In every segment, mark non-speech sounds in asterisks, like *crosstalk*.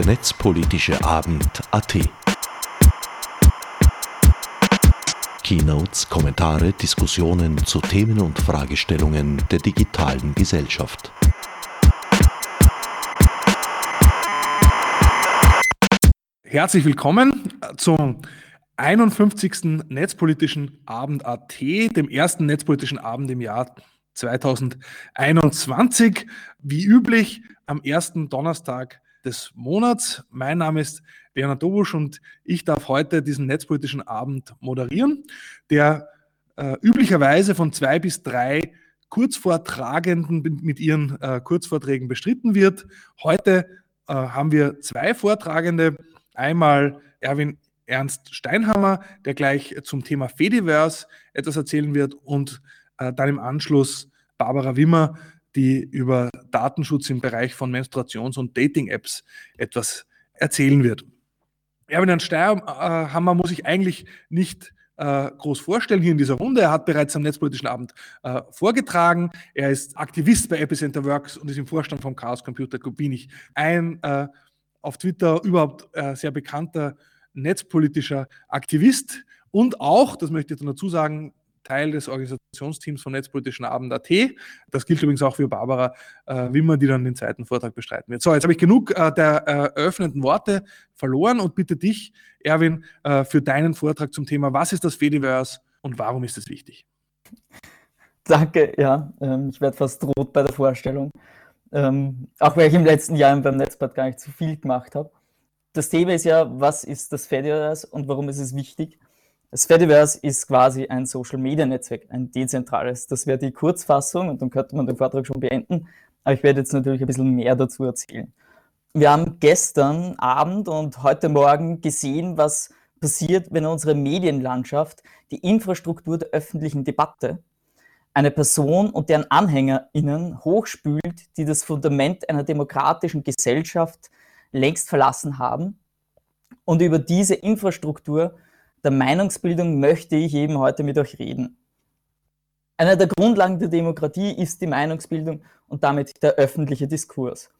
der netzpolitische Abend AT. Keynotes, Kommentare, Diskussionen zu Themen und Fragestellungen der digitalen Gesellschaft. Herzlich willkommen zum 51. Netzpolitischen Abend AT, dem ersten netzpolitischen Abend im Jahr 2021. Wie üblich am ersten Donnerstag des Monats. Mein Name ist Bernhard Dobusch und ich darf heute diesen netzpolitischen Abend moderieren, der äh, üblicherweise von zwei bis drei Kurzvortragenden mit ihren äh, Kurzvorträgen bestritten wird. Heute äh, haben wir zwei Vortragende. Einmal Erwin Ernst Steinhammer, der gleich zum Thema Fediverse etwas erzählen wird und äh, dann im Anschluss Barbara Wimmer, die über Datenschutz im Bereich von Menstruations- und Dating-Apps etwas erzählen wird. Erwin Ernst Steinhammer muss ich eigentlich nicht äh, groß vorstellen hier in dieser Runde. Er hat bereits am Netzpolitischen Abend äh, vorgetragen. Er ist Aktivist bei Epicenter Works und ist im Vorstand vom Chaos Computer Club ich ein äh, auf Twitter überhaupt sehr bekannter netzpolitischer Aktivist und auch, das möchte ich dazu sagen, Teil des Organisationsteams vom Netzpolitischen Abend AT. Das gilt übrigens auch für Barbara äh, Wimmer, die dann den zweiten Vortrag bestreiten wird. So, jetzt habe ich genug äh, der eröffnenden Worte verloren und bitte dich, Erwin, äh, für deinen Vortrag zum Thema, was ist das Fediverse und warum ist es wichtig? Danke, ja, ähm, ich werde fast rot bei der Vorstellung. Ähm, auch weil ich im letzten Jahr beim Netzpad gar nicht zu viel gemacht habe das Thema ist ja, was ist das Fediverse und warum ist es wichtig? Das Fediverse ist quasi ein Social-Media-Netzwerk, ein dezentrales. Das wäre die Kurzfassung und dann könnte man den Vortrag schon beenden. Aber ich werde jetzt natürlich ein bisschen mehr dazu erzählen. Wir haben gestern Abend und heute Morgen gesehen, was passiert, wenn unsere Medienlandschaft die Infrastruktur der öffentlichen Debatte eine Person und deren AnhängerInnen hochspült, die das Fundament einer demokratischen Gesellschaft längst verlassen haben. Und über diese Infrastruktur der Meinungsbildung möchte ich eben heute mit euch reden. Eine der Grundlagen der Demokratie ist die Meinungsbildung und damit der öffentliche Diskurs.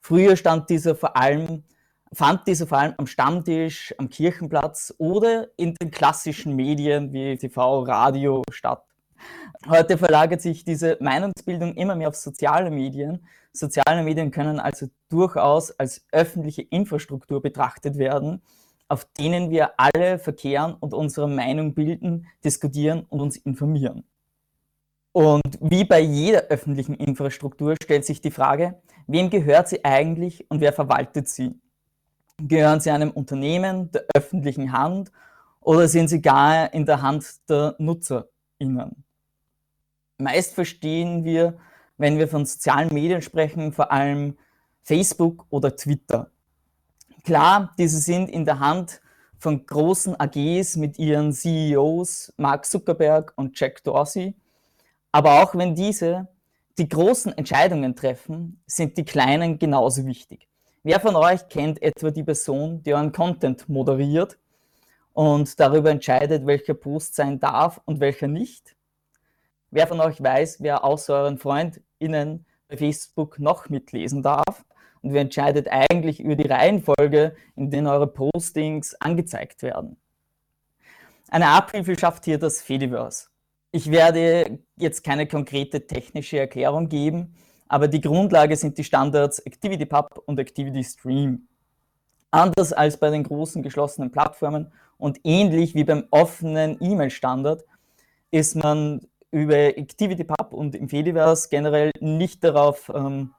Früher stand dieser vor allem, fand dieser vor allem am Stammtisch, am Kirchenplatz oder in den klassischen Medien wie TV, Radio statt. Heute verlagert sich diese Meinungsbildung immer mehr auf soziale Medien. Soziale Medien können also durchaus als öffentliche Infrastruktur betrachtet werden, auf denen wir alle verkehren und unsere Meinung bilden, diskutieren und uns informieren. Und wie bei jeder öffentlichen Infrastruktur stellt sich die Frage, wem gehört sie eigentlich und wer verwaltet sie? Gehören sie einem Unternehmen, der öffentlichen Hand oder sind sie gar in der Hand der NutzerInnen? Meist verstehen wir, wenn wir von sozialen Medien sprechen, vor allem Facebook oder Twitter. Klar, diese sind in der Hand von großen AGs mit ihren CEOs Mark Zuckerberg und Jack Dorsey. Aber auch wenn diese die großen Entscheidungen treffen, sind die kleinen genauso wichtig. Wer von euch kennt etwa die Person, die euren Content moderiert und darüber entscheidet, welcher Post sein darf und welcher nicht? Wer von euch weiß, wer außer euren FreundInnen bei Facebook noch mitlesen darf? Und wer entscheidet eigentlich über die Reihenfolge, in denen eure Postings angezeigt werden? Eine Abhilfe schafft hier das Fediverse. Ich werde jetzt keine konkrete technische Erklärung geben, aber die Grundlage sind die Standards ActivityPub und ActivityStream. Anders als bei den großen geschlossenen Plattformen und ähnlich wie beim offenen E-Mail-Standard ist man über ActivityPub und im Fediverse generell nicht darauf ähm,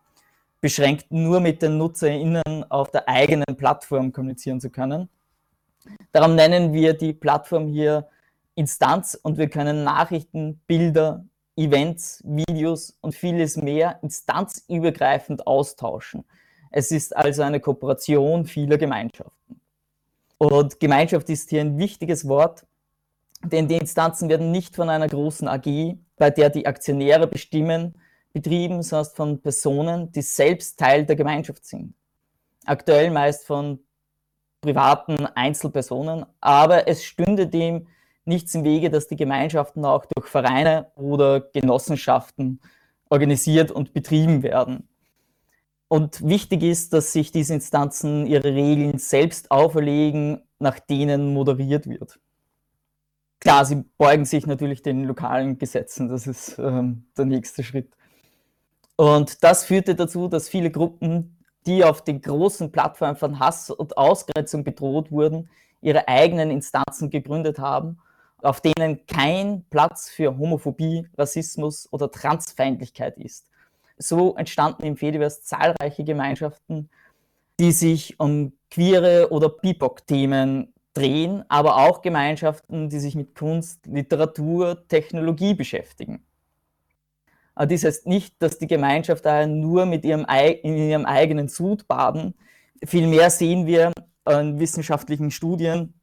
beschränkt, nur mit den NutzerInnen auf der eigenen Plattform kommunizieren zu können. Darum nennen wir die Plattform hier Instanz und wir können Nachrichten, Bilder, Events, Videos und vieles mehr instanzübergreifend austauschen. Es ist also eine Kooperation vieler Gemeinschaften. Und Gemeinschaft ist hier ein wichtiges Wort, denn die Instanzen werden nicht von einer großen AG, bei der die Aktionäre bestimmen, betrieben, sondern von Personen, die selbst Teil der Gemeinschaft sind. Aktuell meist von privaten Einzelpersonen, aber es stünde dem nichts im Wege, dass die Gemeinschaften auch durch Vereine oder Genossenschaften organisiert und betrieben werden. Und wichtig ist, dass sich diese Instanzen ihre Regeln selbst auferlegen, nach denen moderiert wird. Klar, sie beugen sich natürlich den lokalen Gesetzen, das ist ähm, der nächste Schritt. Und das führte dazu, dass viele Gruppen, die auf den großen Plattformen von Hass und Ausgrenzung bedroht wurden, ihre eigenen Instanzen gegründet haben, auf denen kein Platz für Homophobie, Rassismus oder Transfeindlichkeit ist. So entstanden im Fediverse zahlreiche Gemeinschaften, die sich um queere oder BIPOC-Themen drehen, aber auch Gemeinschaften, die sich mit Kunst, Literatur, Technologie beschäftigen. Dies heißt nicht, dass die Gemeinschaft daher nur mit ihrem, in ihrem eigenen Sud baden. Vielmehr sehen wir in wissenschaftlichen Studien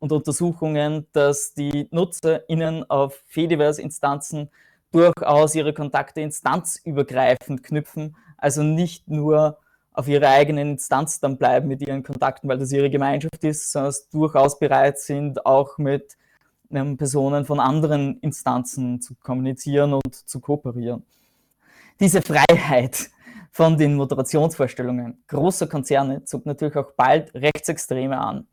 und Untersuchungen, dass die NutzerInnen auf Fediverse-Instanzen durchaus ihre Kontakte instanzübergreifend knüpfen, also nicht nur auf ihre eigenen Instanz dann bleiben mit ihren Kontakten, weil das ihre Gemeinschaft ist, sondern durchaus bereit sind, auch mit ähm, Personen von anderen Instanzen zu kommunizieren und zu kooperieren. Diese Freiheit von den Moderationsvorstellungen großer Konzerne zog natürlich auch bald Rechtsextreme an.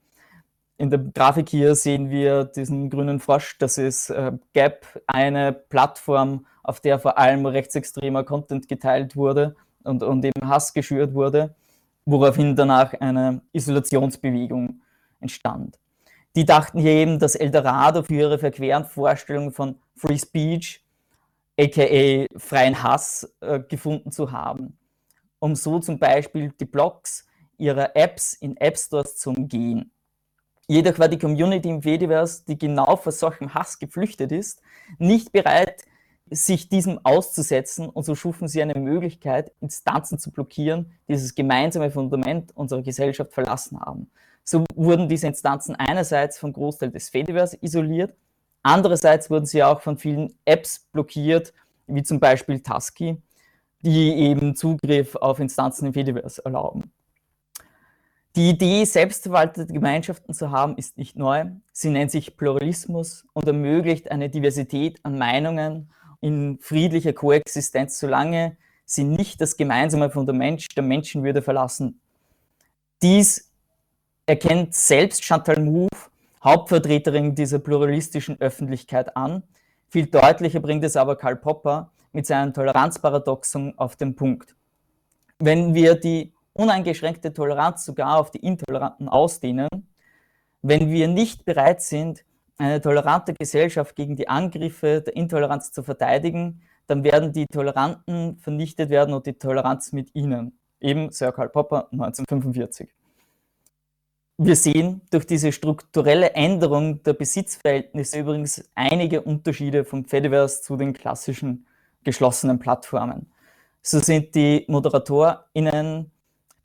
In der Grafik hier sehen wir diesen grünen Frosch, das ist äh, Gap, eine Plattform, auf der vor allem rechtsextremer Content geteilt wurde und, und eben Hass geschürt wurde, woraufhin danach eine Isolationsbewegung entstand. Die dachten hier eben, dass Eldorado für ihre verqueren Vorstellungen von Free Speech, aka freien Hass, äh, gefunden zu haben, um so zum Beispiel die Blogs ihrer Apps in App Stores zu umgehen. Jedoch war die Community im Fediverse, die genau vor solchem Hass geflüchtet ist, nicht bereit, sich diesem auszusetzen und so schufen sie eine Möglichkeit, Instanzen zu blockieren, die dieses gemeinsame Fundament unserer Gesellschaft verlassen haben. So wurden diese Instanzen einerseits vom Großteil des Fediverse isoliert, andererseits wurden sie auch von vielen Apps blockiert, wie zum Beispiel Tusky, die eben Zugriff auf Instanzen im Fediverse erlauben. Die Idee, selbstverwaltete Gemeinschaften zu haben, ist nicht neu. Sie nennt sich Pluralismus und ermöglicht eine Diversität an Meinungen in friedlicher Koexistenz, solange sie nicht das gemeinsame Fundament der Menschenwürde verlassen. Dies erkennt selbst Chantal Mouffe, Hauptvertreterin dieser pluralistischen Öffentlichkeit, an. Viel deutlicher bringt es aber Karl Popper mit seinem Toleranzparadoxon auf den Punkt. Wenn wir die uneingeschränkte Toleranz sogar auf die Intoleranten ausdehnen, wenn wir nicht bereit sind, eine tolerante Gesellschaft gegen die Angriffe der Intoleranz zu verteidigen, dann werden die Toleranten vernichtet werden und die Toleranz mit ihnen. Eben Sir Karl Popper 1945. Wir sehen durch diese strukturelle Änderung der Besitzverhältnisse übrigens einige Unterschiede vom Fediverse zu den klassischen geschlossenen Plattformen. So sind die ModeratorInnen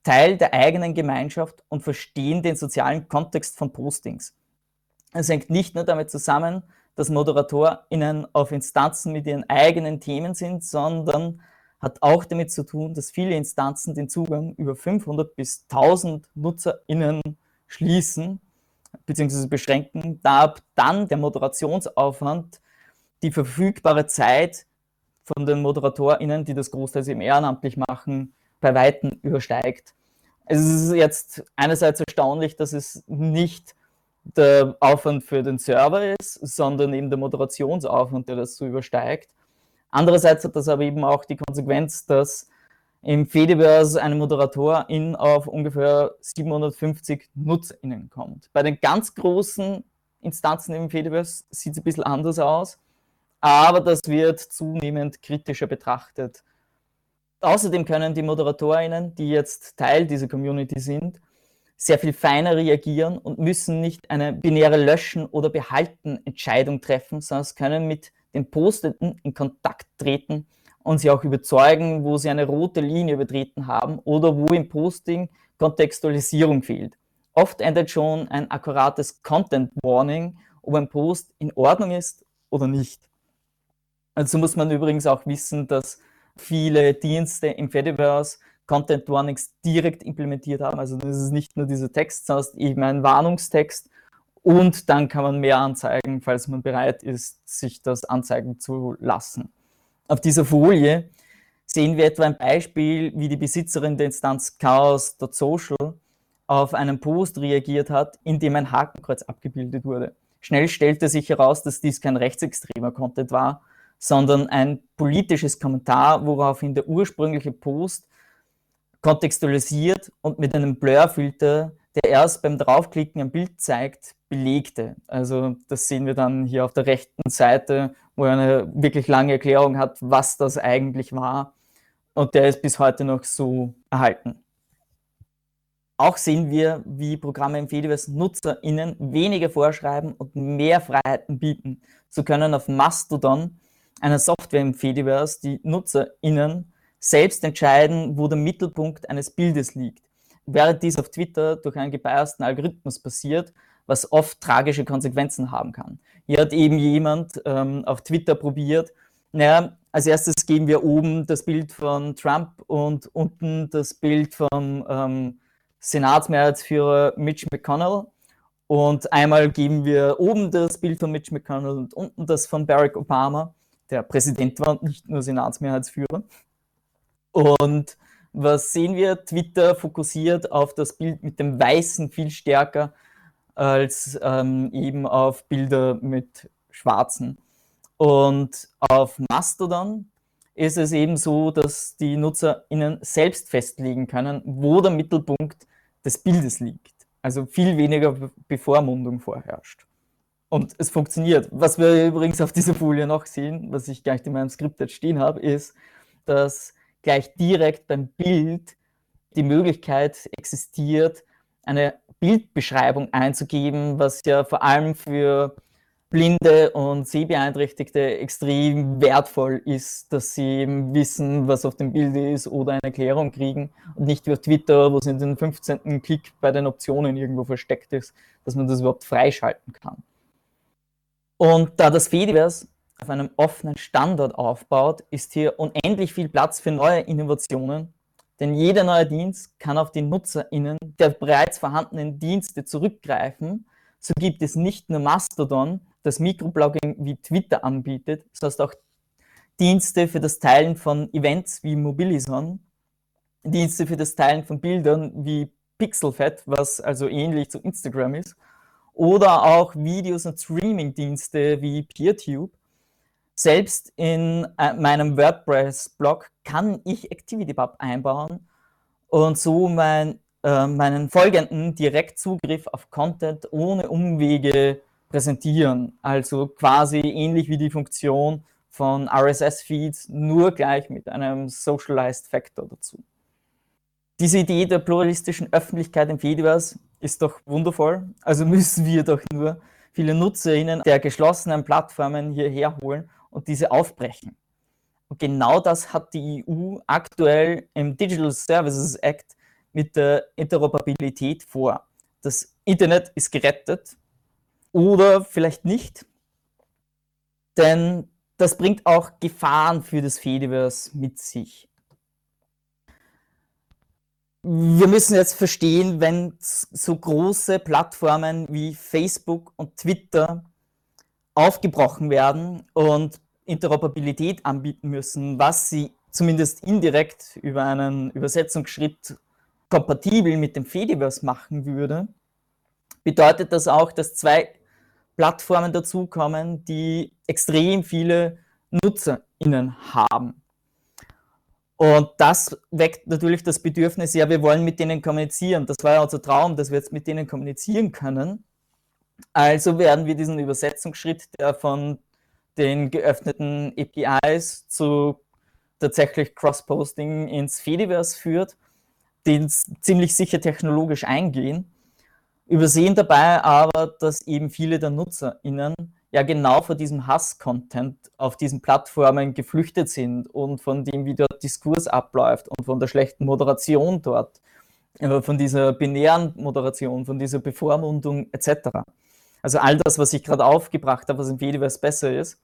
Teil der eigenen Gemeinschaft und verstehen den sozialen Kontext von Postings. Es hängt nicht nur damit zusammen, dass ModeratorInnen auf Instanzen mit ihren eigenen Themen sind, sondern hat auch damit zu tun, dass viele Instanzen den Zugang über 500 bis 1000 NutzerInnen schließen bzw. beschränken, da dann der Moderationsaufwand die verfügbare Zeit von den ModeratorInnen, die das großteils im ehrenamtlich machen, bei Weitem übersteigt. Es ist jetzt einerseits erstaunlich, dass es nicht der Aufwand für den Server ist, sondern eben der Moderationsaufwand, der das so übersteigt. Andererseits hat das aber eben auch die Konsequenz, dass im Fediverse ein Moderatorin auf ungefähr 750 NutzerInnen kommt. Bei den ganz großen Instanzen im Fediverse sieht es ein bisschen anders aus, aber das wird zunehmend kritischer betrachtet. Außerdem können die ModeratorInnen, die jetzt Teil dieser Community sind, sehr viel feiner reagieren und müssen nicht eine binäre Löschen- oder Behalten-Entscheidung treffen, sondern können mit den Postenden in Kontakt treten und sie auch überzeugen, wo sie eine rote Linie übertreten haben oder wo im Posting Kontextualisierung fehlt. Oft endet schon ein akkurates Content Warning, ob ein Post in Ordnung ist oder nicht. Also muss man übrigens auch wissen, dass viele Dienste im Fediverse Content Warnings direkt implementiert haben. Also das ist nicht nur dieser Text, sondern eben ein Warnungstext. Und dann kann man mehr anzeigen, falls man bereit ist, sich das anzeigen zu lassen. Auf dieser Folie sehen wir etwa ein Beispiel, wie die Besitzerin der Instanz Chaos.social auf einen Post reagiert hat, in dem ein Hakenkreuz abgebildet wurde. Schnell stellte sich heraus, dass dies kein rechtsextremer Content war, sondern ein politisches Kommentar, woraufhin der ursprüngliche Post kontextualisiert und mit einem Blurfilter, der erst beim Draufklicken ein Bild zeigt, belegte. Also das sehen wir dann hier auf der rechten Seite, wo er eine wirklich lange Erklärung hat, was das eigentlich war. Und der ist bis heute noch so erhalten. Auch sehen wir, wie Programme im Fediverse NutzerInnen weniger vorschreiben und mehr Freiheiten bieten. So können auf Mastodon, einer Software im Fediverse, die NutzerInnen selbst entscheiden, wo der Mittelpunkt eines Bildes liegt. Während dies auf Twitter durch einen gebiasten Algorithmus passiert, was oft tragische Konsequenzen haben kann. Hier hat eben jemand ähm, auf Twitter probiert, naja, als erstes geben wir oben das Bild von Trump und unten das Bild vom ähm, Senatsmehrheitsführer Mitch McConnell. Und einmal geben wir oben das Bild von Mitch McConnell und unten das von Barack Obama, der Präsident war und nicht nur Senatsmehrheitsführer. Und was sehen wir? Twitter fokussiert auf das Bild mit dem Weißen viel stärker als ähm, eben auf Bilder mit Schwarzen. Und auf Mastodon ist es eben so, dass die NutzerInnen selbst festlegen können, wo der Mittelpunkt des Bildes liegt. Also viel weniger Bevormundung vorherrscht. Und es funktioniert. Was wir übrigens auf dieser Folie noch sehen, was ich gleich in meinem Skript jetzt stehen habe, ist, dass gleich direkt beim Bild die Möglichkeit existiert, eine Bildbeschreibung einzugeben, was ja vor allem für Blinde und Sehbeeinträchtigte extrem wertvoll ist, dass sie eben wissen, was auf dem Bild ist oder eine Erklärung kriegen und nicht wie auf Twitter, wo es in den 15. Klick bei den Optionen irgendwo versteckt ist, dass man das überhaupt freischalten kann. Und da das Fediverse auf einem offenen Standard aufbaut, ist hier unendlich viel Platz für neue Innovationen denn jeder neue Dienst kann auf die NutzerInnen der bereits vorhandenen Dienste zurückgreifen. So gibt es nicht nur Mastodon, das Mikroblogging wie Twitter anbietet, sondern auch Dienste für das Teilen von Events wie Mobilison, Dienste für das Teilen von Bildern wie Pixelfed, was also ähnlich zu Instagram ist, oder auch Videos- und Streaming-Dienste wie PeerTube selbst in äh, meinem WordPress-Blog kann ich ActivityPub einbauen und so mein, äh, meinen Folgenden direkt Zugriff auf Content ohne Umwege präsentieren. Also quasi ähnlich wie die Funktion von RSS-Feeds, nur gleich mit einem Socialized Factor dazu. Diese Idee der pluralistischen Öffentlichkeit im Fediverse ist doch wundervoll. Also *laughs* müssen wir doch nur viele NutzerInnen der geschlossenen Plattformen hierher holen und diese aufbrechen. Und genau das hat die EU aktuell im Digital Services Act mit der Interoperabilität vor. Das Internet ist gerettet oder vielleicht nicht, denn das bringt auch Gefahren für das Fediverse mit sich. Wir müssen jetzt verstehen, wenn so große Plattformen wie Facebook und Twitter aufgebrochen werden und Interoperabilität anbieten müssen, was sie zumindest indirekt über einen Übersetzungsschritt kompatibel mit dem Fediverse machen würde, bedeutet das auch, dass zwei Plattformen dazukommen, die extrem viele NutzerInnen haben. Und das weckt natürlich das Bedürfnis, ja, wir wollen mit denen kommunizieren. Das war ja unser Traum, dass wir jetzt mit denen kommunizieren können. Also werden wir diesen Übersetzungsschritt, der von den geöffneten APIs zu tatsächlich Cross-Posting ins Fediverse führt, den ziemlich sicher technologisch eingehen, übersehen dabei aber, dass eben viele der NutzerInnen ja genau vor diesem Hass-Content auf diesen Plattformen geflüchtet sind und von dem, wie dort Diskurs abläuft und von der schlechten Moderation dort, äh, von dieser binären Moderation, von dieser Bevormundung etc. Also all das, was ich gerade aufgebracht habe, was im Fediverse besser ist,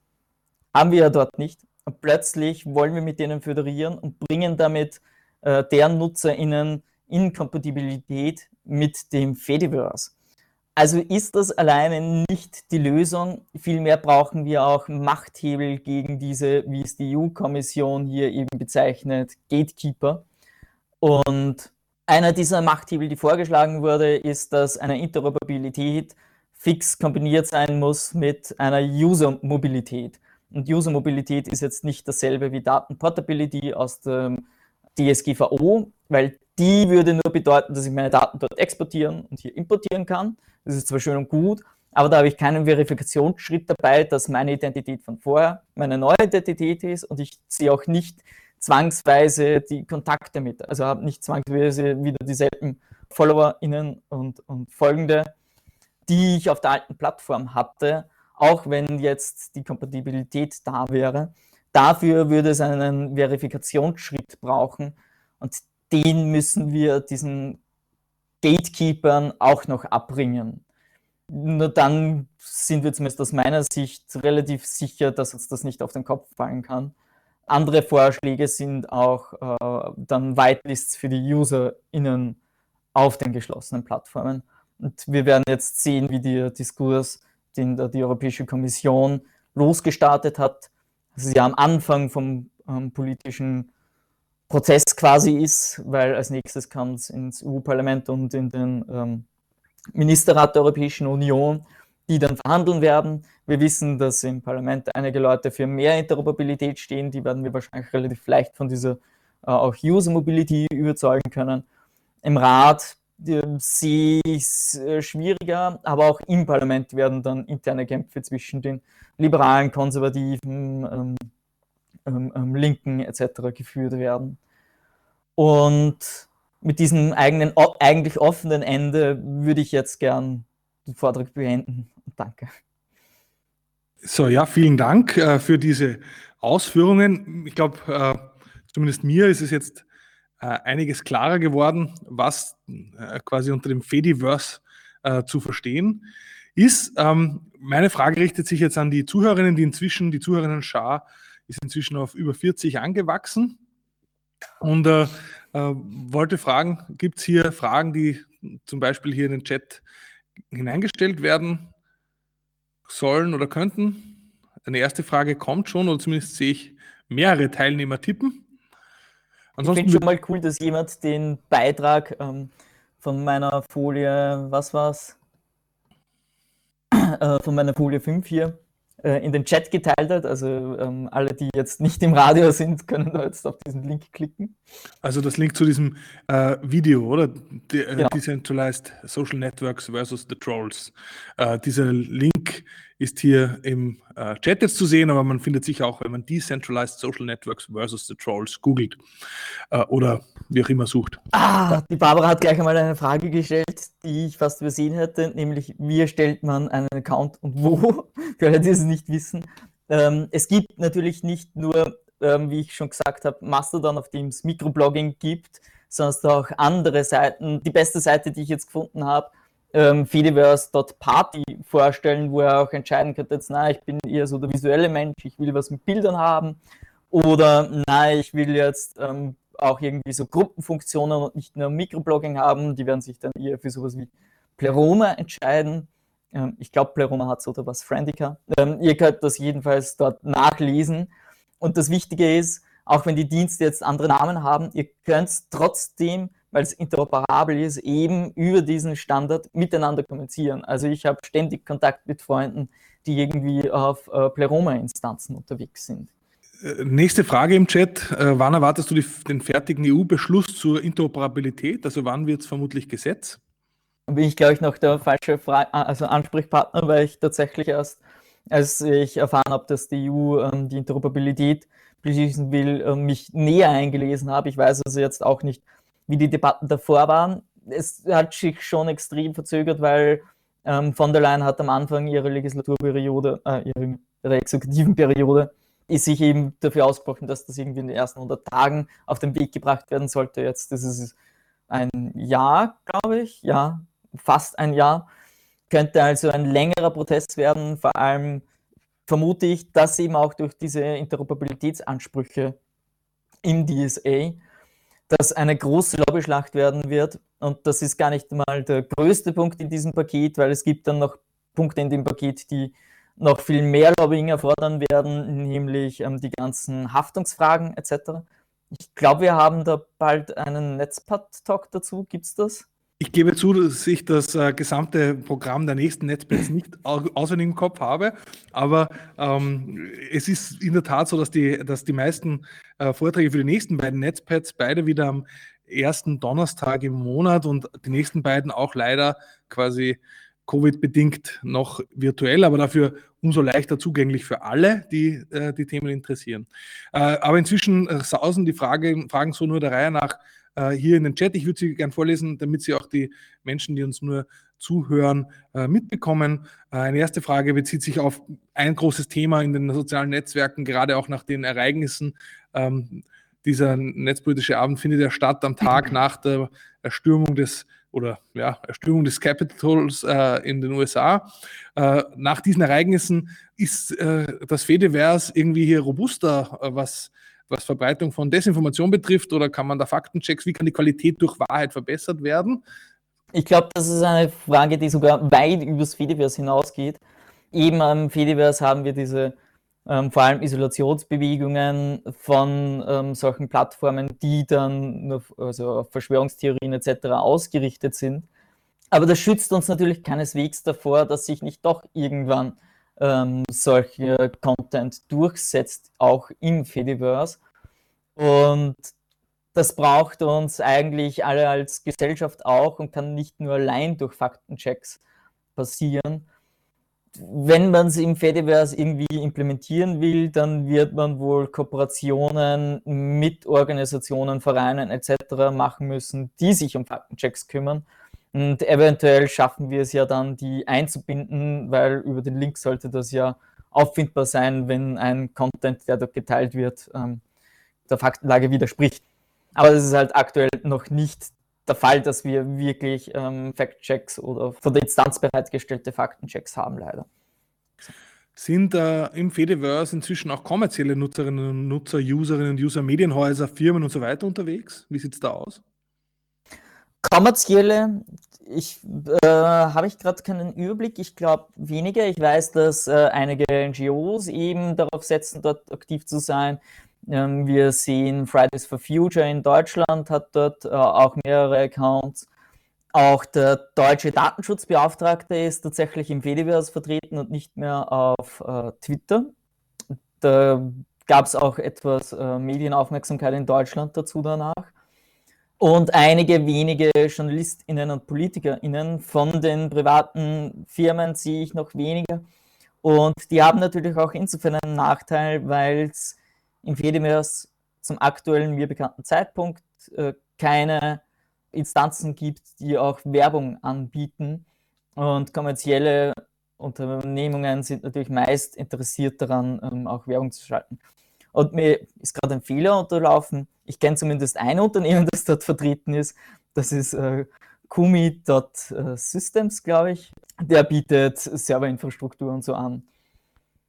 haben wir ja dort nicht. Und plötzlich wollen wir mit denen föderieren und bringen damit äh, deren NutzerInnen in Kompatibilität mit dem Fediverse. Also ist das alleine nicht die Lösung. Vielmehr brauchen wir auch Machthebel gegen diese, wie es die EU-Kommission hier eben bezeichnet, Gatekeeper. Und einer dieser Machthebel, die vorgeschlagen wurde, ist, dass eine Interoperabilität fix kombiniert sein muss mit einer User-Mobilität. Und User-Mobilität ist jetzt nicht dasselbe wie Datenportability aus dem DSGVO, weil die würde nur bedeuten, dass ich meine Daten dort exportieren und hier importieren kann. Das ist zwar schön und gut, aber da habe ich keinen Verifikationsschritt dabei, dass meine Identität von vorher meine neue Identität ist und ich sehe auch nicht zwangsweise die Kontakte mit. Also habe nicht zwangsweise wieder dieselben FollowerInnen und, und Folgende, die ich auf der alten Plattform hatte, auch wenn jetzt die Kompatibilität da wäre. Dafür würde es einen Verifikationsschritt brauchen und den müssen wir diesen Gatekeepern auch noch abbringen. Nur dann sind wir zumindest aus meiner Sicht relativ sicher, dass uns das nicht auf den Kopf fallen kann. Andere Vorschläge sind auch äh, dann Whitelists für die UserInnen auf den geschlossenen Plattformen. Und wir werden jetzt sehen, wie der Diskurs, den die Europäische Kommission losgestartet hat, also ja am Anfang vom ähm, politischen Prozess quasi ist, weil als nächstes kommt es ins EU-Parlament und in den ähm, Ministerrat der Europäischen Union, die dann verhandeln werden. Wir wissen, dass im Parlament einige Leute für mehr Interoperabilität stehen, die werden wir wahrscheinlich relativ leicht von dieser äh, auch User Mobility überzeugen können. Im Rat sehe ich es schwieriger, aber auch im Parlament werden dann interne Kämpfe zwischen den liberalen, konservativen, ähm, ähm, ähm Linken etc. geführt werden. Und mit diesem eigenen, eigentlich offenen Ende würde ich jetzt gern den Vortrag beenden. Danke. So, ja, vielen Dank äh, für diese Ausführungen. Ich glaube, äh, zumindest mir ist es jetzt einiges klarer geworden, was äh, quasi unter dem Fediverse äh, zu verstehen ist. Ähm, meine Frage richtet sich jetzt an die Zuhörerinnen, die inzwischen, die Zuhörerinnen-Schar ist inzwischen auf über 40 angewachsen. Und äh, wollte fragen, gibt es hier Fragen, die zum Beispiel hier in den Chat hineingestellt werden sollen oder könnten? Eine erste Frage kommt schon, oder zumindest sehe ich mehrere Teilnehmer tippen. Ansonsten ich finde schon mal cool, dass jemand den Beitrag ähm, von meiner Folie, was war's? Äh, von meiner Folie 5 hier, äh, in den Chat geteilt hat. Also ähm, alle, die jetzt nicht im Radio sind, können da jetzt auf diesen Link klicken. Also das Link zu diesem äh, Video, oder? De äh, genau. Decentralized Social Networks versus the Trolls. Äh, dieser Link ist hier im äh, Chat jetzt zu sehen, aber man findet sich auch, wenn man Decentralized Social Networks versus the Trolls googelt äh, oder wie auch immer sucht. Ah, die Barbara hat gleich einmal eine Frage gestellt, die ich fast übersehen hätte, nämlich wie erstellt man einen Account und wo, *laughs* für alle, die es nicht wissen. Ähm, es gibt natürlich nicht nur, ähm, wie ich schon gesagt habe, Mastodon, auf dem es Mikroblogging gibt, sondern auch andere Seiten. Die beste Seite, die ich jetzt gefunden habe, ähm, Fediverse.party vorstellen, wo er auch entscheiden könnte, jetzt, na, ich bin eher so der visuelle Mensch, ich will was mit Bildern haben. Oder nein, ich will jetzt ähm, auch irgendwie so Gruppenfunktionen und nicht nur Mikroblogging haben. Die werden sich dann eher für sowas wie Pleroma entscheiden. Ähm, ich glaube, Pleroma hat so was Friendica. Ähm, ihr könnt das jedenfalls dort nachlesen. Und das Wichtige ist, auch wenn die Dienste jetzt andere Namen haben, ihr könnt trotzdem weil es interoperabel ist, eben über diesen Standard miteinander kommunizieren. Also ich habe ständig Kontakt mit Freunden, die irgendwie auf äh, Pleroma-Instanzen unterwegs sind. Äh, nächste Frage im Chat. Äh, wann erwartest du die, den fertigen EU-Beschluss zur Interoperabilität? Also wann wird es vermutlich Gesetz? Bin ich, glaube ich, noch der falsche Fra also Ansprechpartner, weil ich tatsächlich erst, als ich erfahren habe, dass die EU ähm, die Interoperabilität beschließen will, äh, mich näher eingelesen habe. Ich weiß also jetzt auch nicht, wie die Debatten davor waren. Es hat sich schon extrem verzögert, weil ähm, von der Leyen hat am Anfang ihrer Legislaturperiode, äh, ihrer, exekutiven Periode, ist sich eben dafür ausgesprochen, dass das irgendwie in den ersten 100 Tagen auf den Weg gebracht werden sollte. Jetzt das ist ein Jahr, glaube ich, ja, fast ein Jahr. Könnte also ein längerer Protest werden, vor allem vermute ich, dass eben auch durch diese Interoperabilitätsansprüche im DSA das eine große Lobbyschlacht werden wird, Und das ist gar nicht mal der größte Punkt in diesem Paket, weil es gibt dann noch Punkte in dem Paket, die noch viel mehr Lobbying erfordern werden, nämlich ähm, die ganzen Haftungsfragen etc. Ich glaube, wir haben da bald einen Netzpad-Talk dazu. Gibt es das? Ich gebe zu, dass ich das äh, gesamte Programm der nächsten Netzplätze nicht auswendig im Kopf habe, aber ähm, es ist in der Tat so, dass die, dass die meisten äh, Vorträge für die nächsten beiden Netzpads beide wieder am ersten Donnerstag im Monat und die nächsten beiden auch leider quasi Covid-bedingt noch virtuell, aber dafür umso leichter zugänglich für alle, die äh, die Themen interessieren. Äh, aber inzwischen äh, sausen die Frage, Fragen so nur der Reihe nach äh, hier in den Chat. Ich würde sie gerne vorlesen, damit Sie auch die Menschen, die uns nur zuhören, äh, mitbekommen. Äh, eine erste Frage bezieht sich auf ein großes Thema in den sozialen Netzwerken, gerade auch nach den Ereignissen. Ähm, dieser netzpolitische Abend findet ja statt am Tag *laughs* nach der Erstürmung des oder ja, Erstürmung des Capitols äh, in den USA. Äh, nach diesen Ereignissen ist äh, das Fediverse irgendwie hier robuster, was was Verbreitung von Desinformation betrifft? Oder kann man da Faktenchecks, wie kann die Qualität durch Wahrheit verbessert werden? Ich glaube, das ist eine Frage, die sogar weit übers Fediverse hinausgeht. Eben am Fediverse haben wir diese ähm, vor allem Isolationsbewegungen von ähm, solchen Plattformen, die dann nur, also auf Verschwörungstheorien etc. ausgerichtet sind. Aber das schützt uns natürlich keineswegs davor, dass sich nicht doch irgendwann ähm, solcher Content durchsetzt, auch im Fediverse. Und das braucht uns eigentlich alle als Gesellschaft auch und kann nicht nur allein durch Faktenchecks passieren. Wenn man es im Fediverse irgendwie implementieren will, dann wird man wohl Kooperationen mit Organisationen, Vereinen etc. machen müssen, die sich um Faktenchecks kümmern und eventuell schaffen wir es ja dann, die einzubinden, weil über den Link sollte das ja auffindbar sein, wenn ein Content, der dort geteilt wird, ähm, der Faktenlage widerspricht. Aber das ist halt aktuell noch nicht der Fall, dass wir wirklich ähm, Fact-Checks oder von der Instanz bereitgestellte Faktenchecks haben, leider. Sind äh, im Fediverse inzwischen auch kommerzielle Nutzerinnen und Nutzer, Userinnen und User, Medienhäuser, Firmen und so weiter unterwegs? Wie sieht es da aus? Kommerzielle, ich äh, habe ich gerade keinen Überblick. Ich glaube weniger. Ich weiß, dass äh, einige NGOs eben darauf setzen, dort aktiv zu sein. Ähm, wir sehen Fridays for Future in Deutschland hat dort äh, auch mehrere Accounts. Auch der deutsche Datenschutzbeauftragte ist tatsächlich im Fediverse vertreten und nicht mehr auf äh, Twitter. Da gab es auch etwas äh, Medienaufmerksamkeit in Deutschland dazu danach. Und einige wenige JournalistInnen und PolitikerInnen von den privaten Firmen sehe ich noch weniger. Und die haben natürlich auch insofern einen Nachteil, weil es im Fediverse zum aktuellen mir bekannten Zeitpunkt äh, keine Instanzen gibt, die auch Werbung anbieten. Und kommerzielle Unternehmungen sind natürlich meist interessiert daran, ähm, auch Werbung zu schalten. Und mir ist gerade ein Fehler unterlaufen. Ich kenne zumindest ein Unternehmen, *laughs* das dort vertreten ist. Das ist äh, Kumi.systems, glaube ich. Der bietet Serverinfrastruktur und so an.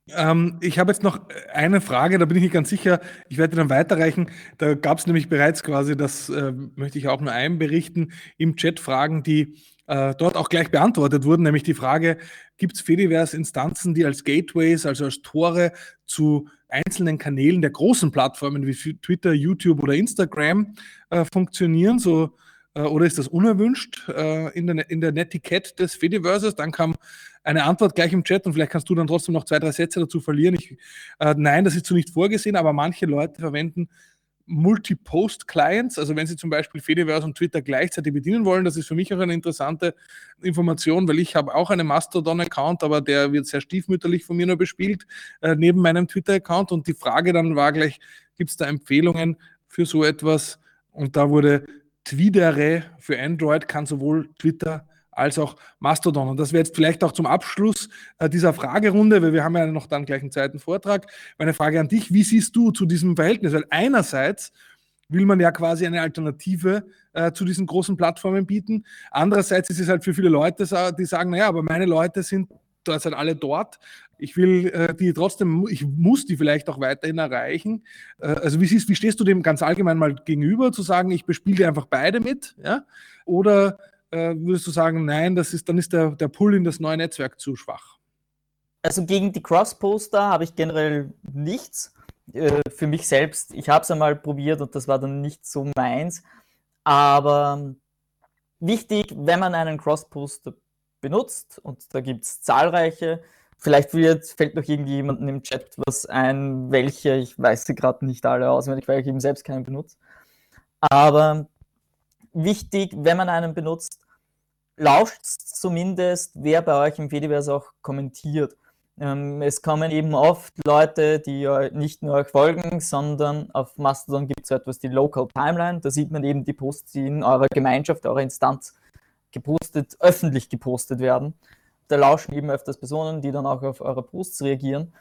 Ähm, ich habe jetzt noch eine Frage, da bin ich nicht ganz sicher. Ich werde dann weiterreichen. Da gab es nämlich bereits quasi, das äh, möchte ich auch nur einberichten, im Chat Fragen, die äh, dort auch gleich beantwortet wurden, nämlich die Frage, gibt es Fediverse-Instanzen, die als Gateways, also als Tore zu einzelnen Kanälen der großen Plattformen wie Twitter, YouTube oder Instagram äh, funktionieren, so äh, oder ist das unerwünscht äh, in, der, in der Netiquette des Fediverses? Dann kam eine Antwort gleich im Chat und vielleicht kannst du dann trotzdem noch zwei, drei Sätze dazu verlieren. Ich, äh, nein, das ist so nicht vorgesehen, aber manche Leute verwenden Multi-Post-Clients, also wenn Sie zum Beispiel Fediverse und Twitter gleichzeitig bedienen wollen, das ist für mich auch eine interessante Information, weil ich habe auch einen Mastodon-Account, aber der wird sehr stiefmütterlich von mir nur bespielt, äh, neben meinem Twitter-Account und die Frage dann war gleich, gibt es da Empfehlungen für so etwas? Und da wurde Twidere für Android kann sowohl Twitter als auch Mastodon. Und das wäre jetzt vielleicht auch zum Abschluss äh, dieser Fragerunde, weil wir haben ja noch dann gleich einen zweiten Vortrag. Meine Frage an dich, wie siehst du zu diesem Verhältnis? Weil einerseits will man ja quasi eine Alternative äh, zu diesen großen Plattformen bieten. Andererseits ist es halt für viele Leute, die sagen, naja, aber meine Leute sind da sind alle dort. ich will äh, die trotzdem, ich muss die vielleicht auch weiterhin erreichen. Äh, also wie, siehst, wie stehst du dem ganz allgemein mal gegenüber, zu sagen, ich bespiele einfach beide mit? Ja? Oder äh, würdest du sagen, nein, das ist, dann ist der, der Pull in das neue Netzwerk zu schwach? Also gegen die Cross-Poster habe ich generell nichts. Äh, für mich selbst, ich habe es einmal probiert und das war dann nicht so meins. Aber wichtig, wenn man einen Cross-Poster benutzt, und da gibt es zahlreiche, vielleicht wird, fällt noch irgendjemandem im Chat was ein, welche, ich weiß sie gerade nicht alle auswendig, weil ich eben selbst keinen benutze. Aber wichtig, wenn man einen benutzt, lauscht zumindest, wer bei euch im Fediverse auch kommentiert. Ähm, es kommen eben oft Leute, die nicht nur euch folgen, sondern auf Mastodon gibt es so etwas, die Local Timeline. Da sieht man eben die Posts, die in eurer Gemeinschaft, eurer Instanz gepostet, öffentlich gepostet werden. Da lauschen eben öfters Personen, die dann auch auf eure Posts reagieren.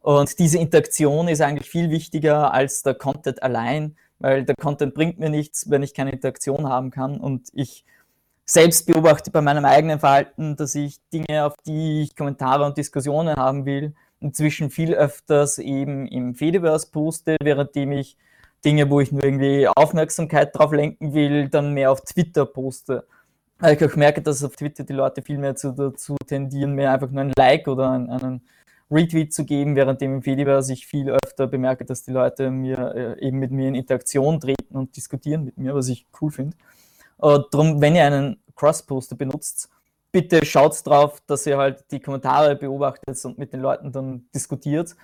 Und diese Interaktion ist eigentlich viel wichtiger als der Content allein, weil der Content bringt mir nichts, wenn ich keine Interaktion haben kann. Und ich selbst beobachte bei meinem eigenen Verhalten, dass ich Dinge, auf die ich Kommentare und Diskussionen haben will, inzwischen viel öfters eben im Fediverse poste, währenddem ich Dinge, wo ich nur irgendwie Aufmerksamkeit drauf lenken will, dann mehr auf Twitter poste. Weil ich auch merke, dass auf Twitter die Leute viel mehr zu, dazu tendieren, mir einfach nur ein Like oder einen, einen Retweet zu geben, währenddem im Fediverse ich viel öfter bemerke, dass die Leute mir äh, eben mit mir in Interaktion treten und diskutieren mit mir, was ich cool finde. Drum, wenn ihr einen Cross-Poster benutzt, bitte schaut drauf, dass ihr halt die Kommentare beobachtet und mit den Leuten dann diskutiert.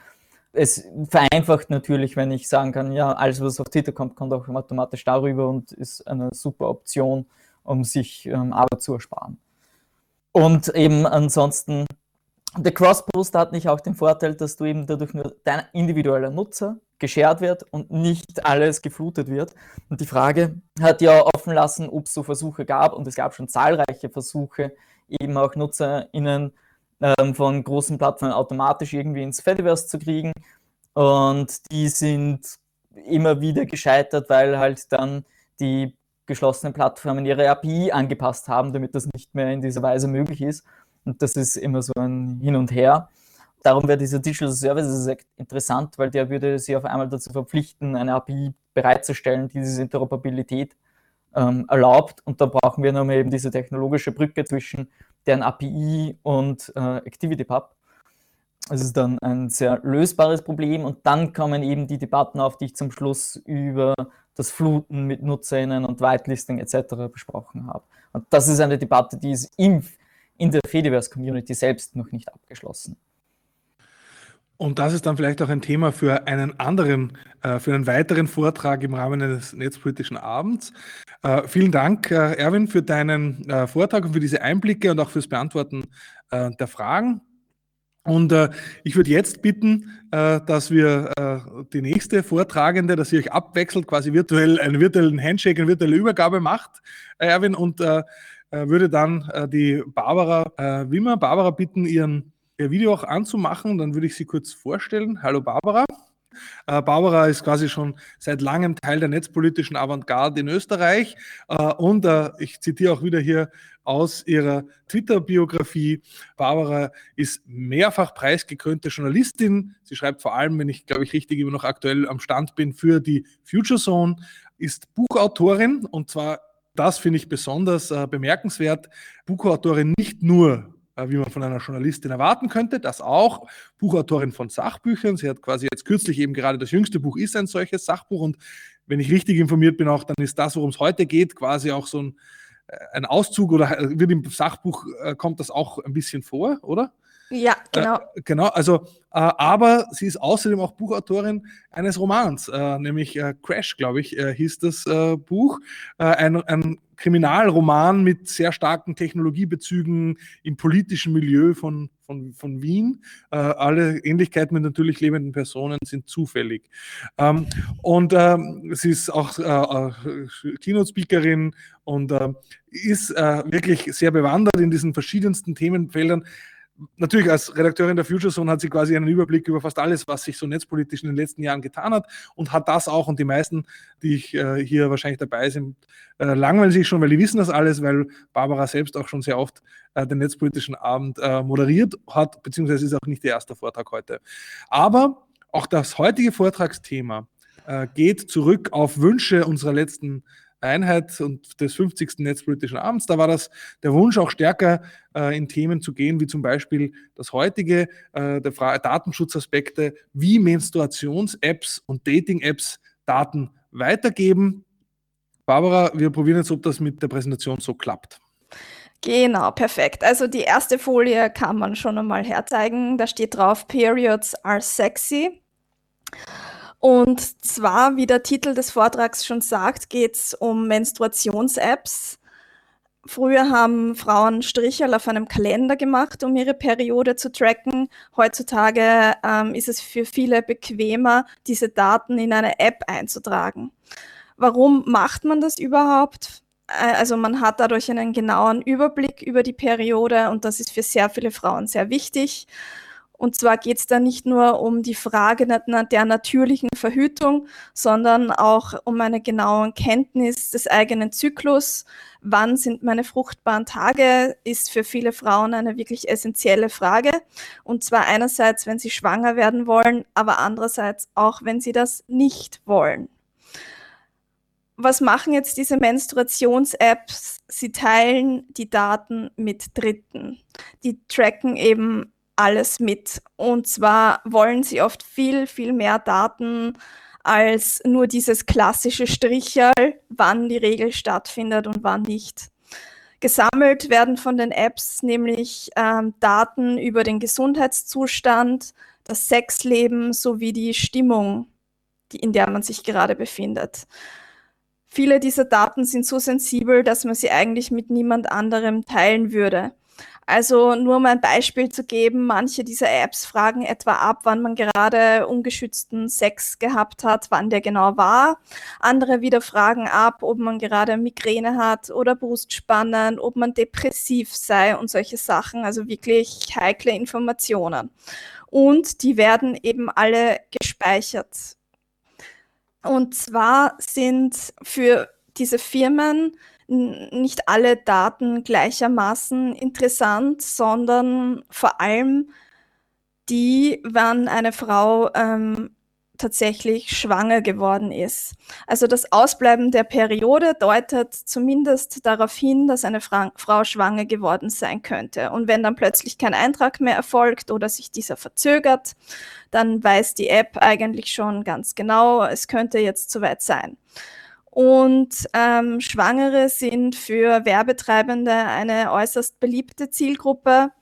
Es vereinfacht natürlich, wenn ich sagen kann, ja, alles, was auf Twitter kommt, kommt auch automatisch darüber und ist eine super Option, um sich ähm, Arbeit zu ersparen. Und eben ansonsten, der Cross-Poster hat nicht auch den Vorteil, dass du eben dadurch nur dein individueller Nutzer geshared wird und nicht alles geflutet wird. Und die Frage hat ja offen lassen, ob es so Versuche gab und es gab schon zahlreiche Versuche, eben auch NutzerInnen ähm, von großen Plattformen automatisch irgendwie ins Fediverse zu kriegen. Und die sind immer wieder gescheitert, weil halt dann die geschlossenen Plattformen ihre API angepasst haben, damit das nicht mehr in dieser Weise möglich ist. Und das ist immer so ein Hin und Her. Darum wäre dieser Digital Services Act interessant, weil der würde sie auf einmal dazu verpflichten, eine API bereitzustellen, die diese Interoperabilität ähm, erlaubt. Und da brauchen wir nochmal eben diese technologische Brücke zwischen deren API und äh, ActivityPub. Das ist dann ein sehr lösbares Problem. Und dann kommen eben die Debatten auf, die ich zum Schluss über das Fluten mit NutzerInnen und Whitelisting etc. besprochen habe. Und das ist eine Debatte, die ist im, in der Fediverse-Community selbst noch nicht abgeschlossen. Und das ist dann vielleicht auch ein Thema für einen anderen, äh, für einen weiteren Vortrag im Rahmen des Netzpolitischen Abends. Äh, vielen Dank, äh, Erwin, für deinen Vortrag und für diese Einblicke und auch fürs Beantworten der Fragen. Und ich würde jetzt bitten, dass wir die nächste Vortragende, dass ihr euch abwechselt, quasi virtuell einen virtuellen Handshake, eine virtuelle Übergabe macht, Erwin, und würde dann die Barbara Wimmer, Barbara bitten, ihren ihr Video auch anzumachen. Dann würde ich sie kurz vorstellen. Hallo Barbara. Äh, Barbara ist quasi schon seit langem Teil der netzpolitischen Avantgarde in Österreich. Äh, und äh, ich zitiere auch wieder hier aus ihrer Twitter-Biografie. Barbara ist mehrfach preisgekrönte Journalistin. Sie schreibt vor allem, wenn ich, glaube ich, richtig immer noch aktuell am Stand bin, für die Future Zone, ist Buchautorin und zwar das finde ich besonders bemerkenswert. Buchautorin nicht nur wie man von einer Journalistin erwarten könnte. Das auch. Buchautorin von Sachbüchern. Sie hat quasi jetzt kürzlich eben gerade das jüngste Buch ist ein solches Sachbuch. Und wenn ich richtig informiert bin, auch dann ist das, worum es heute geht, quasi auch so ein, äh, ein Auszug oder äh, wird im Sachbuch, kommt das auch ein bisschen vor, oder? Ja, genau. Äh, genau, also, äh, aber sie ist außerdem auch Buchautorin eines Romans, äh, nämlich äh, Crash, glaube ich, äh, hieß das äh, Buch. ein, ein Kriminalroman mit sehr starken Technologiebezügen im politischen Milieu von, von, von Wien. alle Ähnlichkeiten mit natürlich lebenden Personen sind zufällig. Ähm, und ähm, sie ist auch Keynote-Speakerin und ist wirklich sehr bewandert in diesen verschiedensten Themenfeldern natürlich als Redakteurin der Future Zone hat sie quasi einen Überblick über fast alles, was sich so netzpolitisch in den letzten Jahren getan hat und hat das auch und die meisten, die ich, äh, hier wahrscheinlich dabei sind, äh, langweilen sich schon, weil die wissen das alles, weil Barbara selbst auch schon sehr oft äh, den netzpolitischen Abend äh, moderiert hat, beziehungsweise ist auch nicht der erste Vortrag heute. Aber auch das heutige Vortragsthema äh, geht zurück auf Wünsche unserer letzten Einheit und des 50. Netzpolitischen Abends. Da war das der Wunsch auch stärker äh, in Themen zu gehen, wie zum Beispiel das heutige, äh, der Fra Datenschutzaspekte, wie Menstruations-Apps und Dating-Apps Daten weitergeben. Barbara, wir probieren jetzt, ob das mit der Präsentation so klappt. Genau, perfekt. Also die erste Folie kann man schon einmal herzeigen. Da steht drauf, Periods are sexy. Und zwar, wie der Titel des Vortrags schon sagt, geht es um Menstruations-Apps. Früher haben Frauen Stricherl auf einem Kalender gemacht, um ihre Periode zu tracken. Heutzutage ähm, ist es für viele bequemer, diese Daten in eine App einzutragen. Warum macht man das überhaupt? Äh, also man hat dadurch einen genauen Überblick über die Periode und das ist für sehr viele Frauen sehr wichtig. Und zwar geht es da nicht nur um die Frage der natürlichen Verhütung, sondern auch um eine genaue Kenntnis des eigenen Zyklus. Wann sind meine fruchtbaren Tage, ist für viele Frauen eine wirklich essentielle Frage. Und zwar einerseits, wenn sie schwanger werden wollen, aber andererseits auch, wenn sie das nicht wollen. Was machen jetzt diese Menstruations-Apps? Sie teilen die Daten mit Dritten. Die tracken eben alles mit. Und zwar wollen sie oft viel, viel mehr Daten als nur dieses klassische Stricherl, wann die Regel stattfindet und wann nicht. Gesammelt werden von den Apps nämlich ähm, Daten über den Gesundheitszustand, das Sexleben sowie die Stimmung, die, in der man sich gerade befindet. Viele dieser Daten sind so sensibel, dass man sie eigentlich mit niemand anderem teilen würde. Also nur um ein Beispiel zu geben, manche dieser Apps fragen etwa ab, wann man gerade ungeschützten Sex gehabt hat, wann der genau war. Andere wieder fragen ab, ob man gerade Migräne hat oder Brustspannen, ob man depressiv sei und solche Sachen, also wirklich heikle Informationen. Und die werden eben alle gespeichert. Und zwar sind für diese Firmen nicht alle Daten gleichermaßen interessant, sondern vor allem die, wann eine Frau ähm, tatsächlich schwanger geworden ist. Also das Ausbleiben der Periode deutet zumindest darauf hin, dass eine Fra Frau schwanger geworden sein könnte. Und wenn dann plötzlich kein Eintrag mehr erfolgt oder sich dieser verzögert, dann weiß die App eigentlich schon ganz genau, es könnte jetzt soweit sein. Und ähm, Schwangere sind für Werbetreibende eine äußerst beliebte Zielgruppe.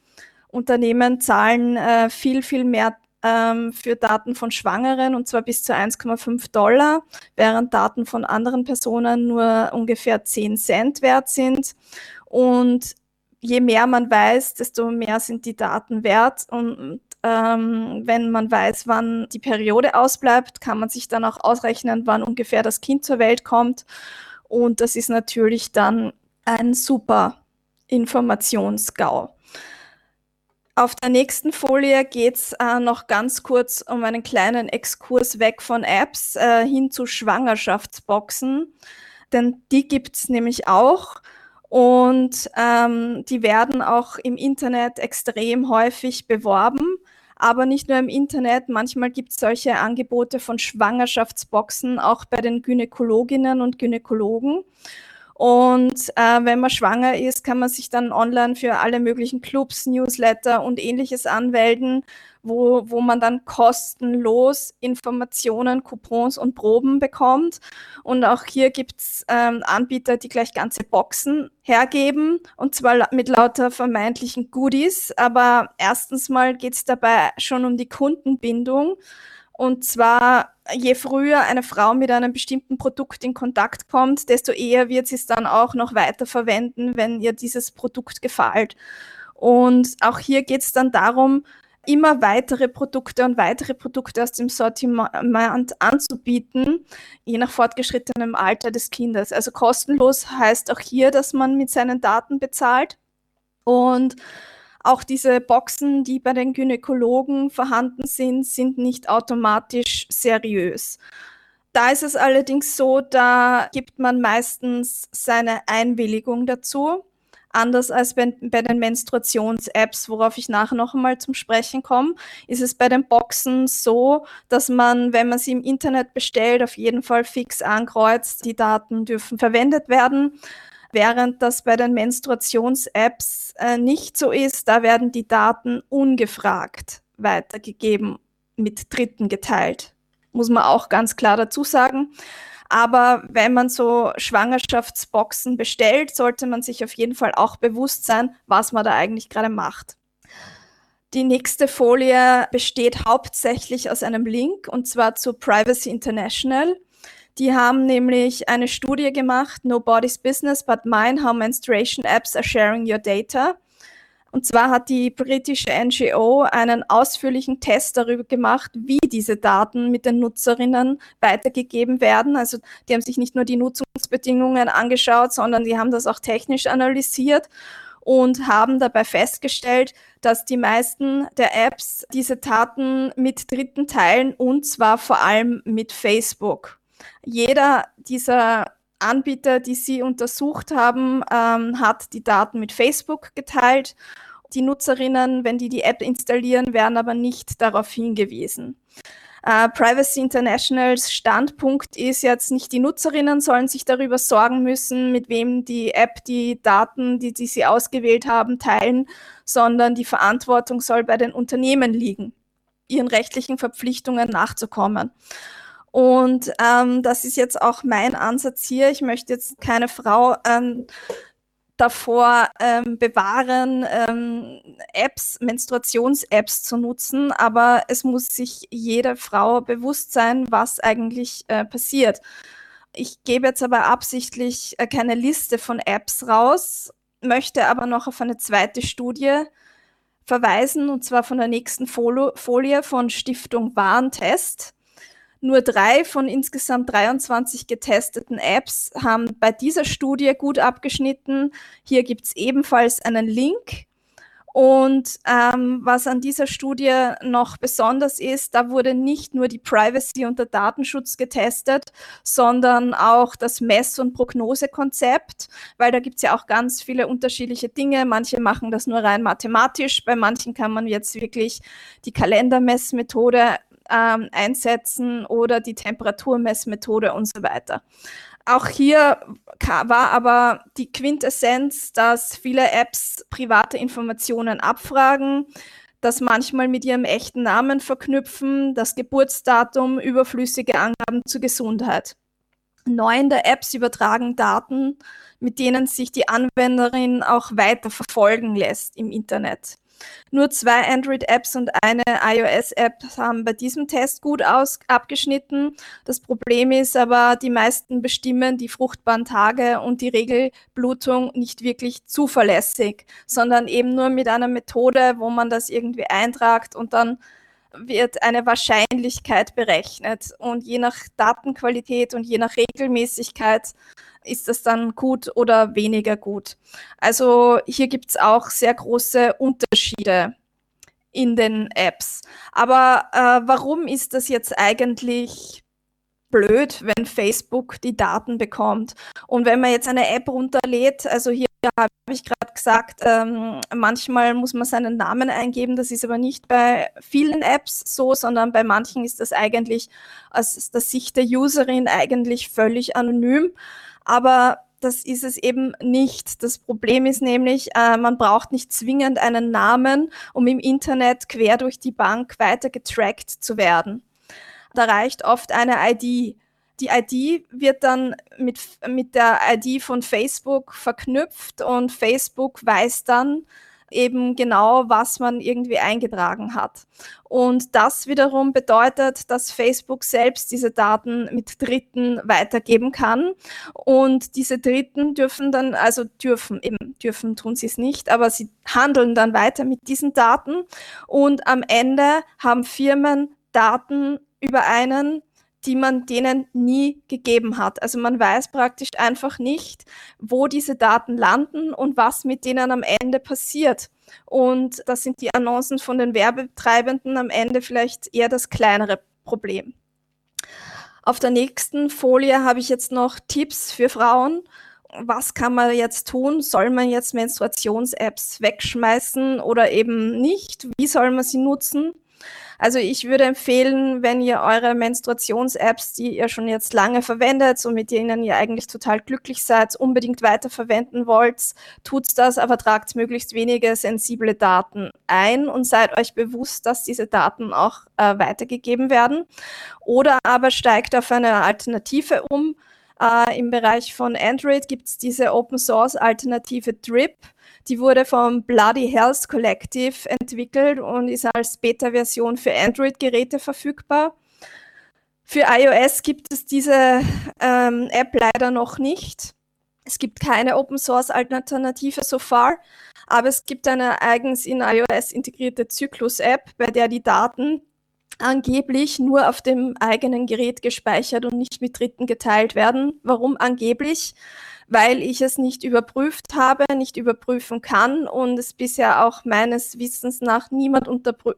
Unternehmen zahlen äh, viel, viel mehr ähm, für Daten von Schwangeren und zwar bis zu 1,5 Dollar, während Daten von anderen Personen nur ungefähr 10 Cent wert sind. Und je mehr man weiß, desto mehr sind die Daten wert. Und ähm, wenn man weiß, wann die Periode ausbleibt, kann man sich dann auch ausrechnen, wann ungefähr das Kind zur Welt kommt. Und das ist natürlich dann ein super Informationsgau. Auf der nächsten Folie geht es äh, noch ganz kurz um einen kleinen Exkurs weg von Apps äh, hin zu Schwangerschaftsboxen. Denn die gibt es nämlich auch. Und ähm, die werden auch im Internet extrem häufig beworben aber nicht nur im Internet. Manchmal gibt es solche Angebote von Schwangerschaftsboxen auch bei den Gynäkologinnen und Gynäkologen. Und äh, wenn man schwanger ist, kann man sich dann online für alle möglichen Clubs, Newsletter und ähnliches anmelden, wo, wo man dann kostenlos Informationen, Coupons und Proben bekommt. Und auch hier gibt es ähm, Anbieter, die gleich ganze Boxen hergeben, und zwar mit lauter vermeintlichen Goodies. Aber erstens mal geht es dabei schon um die Kundenbindung. Und zwar, je früher eine Frau mit einem bestimmten Produkt in Kontakt kommt, desto eher wird sie es dann auch noch weiter verwenden, wenn ihr dieses Produkt gefällt. Und auch hier geht es dann darum, immer weitere Produkte und weitere Produkte aus dem Sortiment anzubieten, je nach fortgeschrittenem Alter des Kindes. Also kostenlos heißt auch hier, dass man mit seinen Daten bezahlt. Und Auch diese Boxen, die bei den Gynäkologen vorhanden sind, sind nicht automatisch seriös. Da ist es allerdings so, da gibt man meistens seine Einwilligung dazu. Anders als bei, bei den Menstruations-Apps, worauf ich nachher noch einmal zum Sprechen komme, ist es bei den Boxen so, dass man, wenn man sie im Internet bestellt, auf jeden Fall fix ankreuzt, die Daten dürfen verwendet werden. Während das bei den Menstruations-Apps äh, nicht so ist, da werden die Daten ungefragt weitergegeben, mit Dritten geteilt. Muss man auch ganz klar dazu sagen. Aber wenn man so Schwangerschaftsboxen bestellt, sollte man sich auf jeden Fall auch bewusst sein, was man da eigentlich gerade macht. Die nächste Folie besteht hauptsächlich aus einem Link und zwar zu Privacy International. Die haben nämlich eine Studie gemacht, Nobody's Business but Mine, How Menstruation Apps are Sharing Your Data. Und zwar hat die britische NGO einen ausführlichen Test darüber gemacht, wie diese Daten mit den Nutzerinnen weitergegeben werden. Also die haben sich nicht nur die Nutzungsbedingungen angeschaut, sondern die haben das auch technisch analysiert und haben dabei festgestellt, dass die meisten der Apps diese Daten mit Dritten teilen und zwar vor allem mit Facebook. Jeder dieser Anbieter, die sie untersucht haben, ähm, hat die Daten mit Facebook geteilt. Die Nutzerinnen, wenn die die App installieren, werden aber nicht darauf hingewiesen. Uh, Privacy Internationals Standpunkt ist jetzt nicht, die Nutzerinnen sollen sich darüber sorgen müssen, mit wem die App die Daten, die, die sie ausgewählt haben, teilen, sondern die Verantwortung soll bei den Unternehmen liegen, ihren rechtlichen Verpflichtungen nachzukommen. Und ähm, das ist jetzt auch mein Ansatz hier. Ich möchte jetzt keine Frau ähm, davor ähm, bewahren, ähm, Apps, Menstruations-Apps zu nutzen, aber es muss sich jede Frau bewusst sein, was eigentlich äh, passiert. Ich gebe jetzt aber absichtlich äh, keine Liste von Apps raus, möchte aber noch auf eine zweite Studie verweisen, und zwar von der nächsten Folie von Stiftung Warentest. Nur drei von insgesamt 23 getesteten Apps haben bei dieser Studie gut abgeschnitten. Hier gibt es ebenfalls einen Link. Und ähm, was an dieser Studie noch besonders ist, da wurde nicht nur die Privacy und der Datenschutz getestet, sondern auch das Mess- und Prognosekonzept, weil da gibt es ja auch ganz viele unterschiedliche Dinge. Manche machen das nur rein mathematisch, bei manchen kann man jetzt wirklich die Kalendermessmethode ähm, einsetzen oder die Temperaturmessmethode und so weiter. Auch hier war aber die Quintessenz, dass viele Apps private Informationen abfragen, das manchmal mit ihrem echten Namen verknüpfen, das Geburtsdatum, überflüssige Angaben zur Gesundheit. Neun der Apps übertragen Daten, mit denen sich die Anwenderin auch weiter verfolgen lässt im Internet. Nur zwei Android-Apps und eine iOS-App haben bei diesem Test gut aus abgeschnitten. Das Problem ist aber, die meisten bestimmen die fruchtbaren Tage und die Regelblutung nicht wirklich zuverlässig, sondern eben nur mit einer Methode, wo man das irgendwie eintragt und dann wird eine Wahrscheinlichkeit berechnet. Und je nach Datenqualität und je nach Regelmäßigkeit ist das dann gut oder weniger gut. Also hier gibt es auch sehr große Unterschiede in den Apps. Aber äh, warum ist das jetzt eigentlich blöd, wenn Facebook die Daten bekommt? Und wenn man jetzt eine App runterlädt, also hier habe ich gerade gesagt, ähm, manchmal muss man seinen Namen eingeben, das ist aber nicht bei vielen Apps so, sondern bei manchen ist das eigentlich aus der Sicht der Userin eigentlich völlig anonym aber das ist es eben nicht. Das Problem ist nämlich, äh, man braucht nicht zwingend einen Namen, um im Internet quer durch die Bank weiter getrackt zu werden. Da reicht oft eine ID. Die ID wird dann mit, mit der ID von Facebook verknüpft und Facebook weiß dann, eben genau, was man irgendwie eingetragen hat. Und das wiederum bedeutet, dass Facebook selbst diese Daten mit Dritten weitergeben kann. Und diese Dritten dürfen dann, also dürfen, eben dürfen tun sie es nicht, aber sie handeln dann weiter mit diesen Daten. Und am Ende haben Firmen Daten über einen, die man denen nie gegeben hat. Also man weiß praktisch einfach nicht, wo diese Daten landen und was mit denen am Ende passiert. Und das sind die Annoncen von den Werbetreibenden am Ende vielleicht eher das kleinere Problem. Auf der nächsten Folie habe ich jetzt noch Tipps für Frauen. Was kann man jetzt tun? Soll man jetzt Menstruations-Apps wegschmeißen oder eben nicht? Wie soll man sie nutzen? Also ich würde empfehlen, wenn ihr eure Menstruations-Apps, die ihr schon jetzt lange verwendet und mit denen ihr eigentlich total glücklich seid, unbedingt weiterverwenden wollt, tut das, aber tragt möglichst wenige sensible Daten ein und seid euch bewusst, dass diese Daten auch äh, weitergegeben werden. Oder aber steigt auf eine Alternative um. Äh, Im Bereich von Android gibt es diese Open Source Alternative Drip die wurde vom Bloody Health Collective entwickelt und ist als Beta-Version für Android-Geräte verfügbar. Für iOS gibt es diese ähm, App leider noch nicht. Es gibt keine Open Source Alternative so far, aber es gibt eine eigens in iOS integrierte Zyklus-App, bei der die Daten angeblich nur auf dem eigenen Gerät gespeichert und nicht mit Dritten geteilt werden. Warum angeblich? weil ich es nicht überprüft habe, nicht überprüfen kann und es bisher auch meines Wissens nach niemand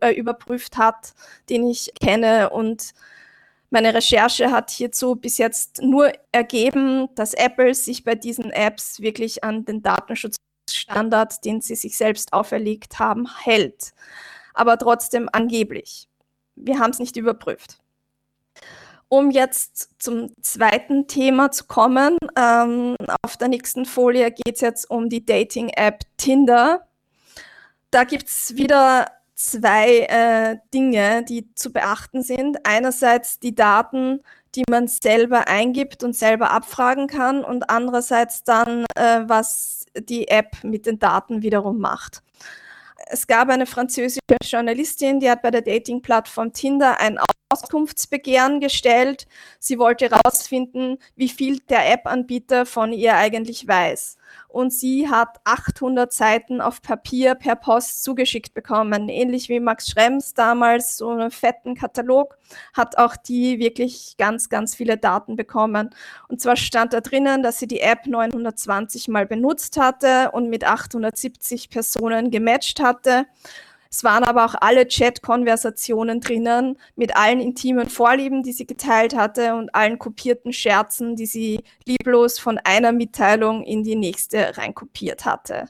äh, überprüft hat, den ich kenne. Und meine Recherche hat hierzu bis jetzt nur ergeben, dass Apple sich bei diesen Apps wirklich an den Datenschutzstandard, den sie sich selbst auferlegt haben, hält. Aber trotzdem angeblich. Wir haben es nicht überprüft. Um jetzt zum zweiten Thema zu kommen, ähm, auf der nächsten Folie geht es jetzt um die Dating-App Tinder. Da gibt es wieder zwei äh, Dinge, die zu beachten sind. Einerseits die Daten, die man selber eingibt und selber abfragen kann und andererseits dann, äh, was die App mit den Daten wiederum macht es gab eine französische Journalistin, die hat bei der Dating-Plattform Tinder ein Auskunftsbegehren gestellt. Sie wollte herausfinden, wie viel der App-Anbieter von ihr eigentlich weiß und sie hat 800 Seiten auf Papier per Post zugeschickt bekommen. Ähnlich wie Max Schrems damals so einen fetten Katalog, hat auch die wirklich ganz, ganz viele Daten bekommen. Und zwar stand da drinnen, dass sie die App 920 mal benutzt hatte und mit 870 Personen gematcht hatte. Es waren aber auch alle Chat-Konversationen drinnen mit allen intimen Vorlieben, die sie geteilt hatte und allen kopierten Scherzen, die sie lieblos von einer Mitteilung in die nächste reinkopiert hatte.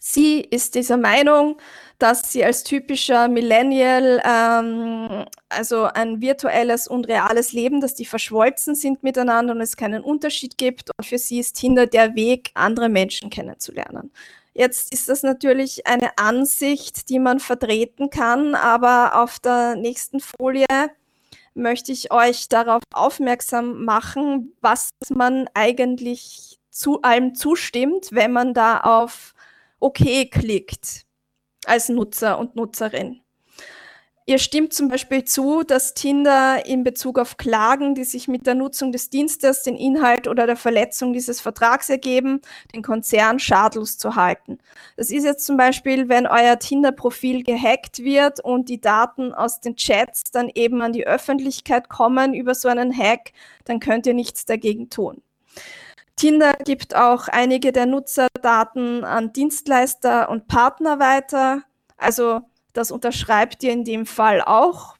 Sie ist dieser Meinung, dass sie als typischer Millennial, ähm, also ein virtuelles und reales Leben, dass die verschwolzen sind miteinander und es keinen Unterschied gibt. Und für sie ist Tinder der Weg, andere Menschen kennenzulernen. Jetzt ist das natürlich eine Ansicht, die man vertreten kann, aber auf der nächsten Folie möchte ich euch darauf aufmerksam machen, was man eigentlich zu allem zustimmt, wenn man da auf OK klickt als Nutzer und Nutzerin. Ihr stimmt zum Beispiel zu, dass Tinder in Bezug auf Klagen, die sich mit der Nutzung des Dienstes, den Inhalt oder der Verletzung dieses Vertrags ergeben, den Konzern schadlos zu halten. Das ist jetzt zum Beispiel, wenn euer Tinder-Profil gehackt wird und die Daten aus den Chats dann eben an die Öffentlichkeit kommen über so einen Hack, dann könnt ihr nichts dagegen tun. Tinder gibt auch einige der Nutzerdaten an Dienstleister und Partner weiter. Also das unterschreibt ihr in dem Fall auch.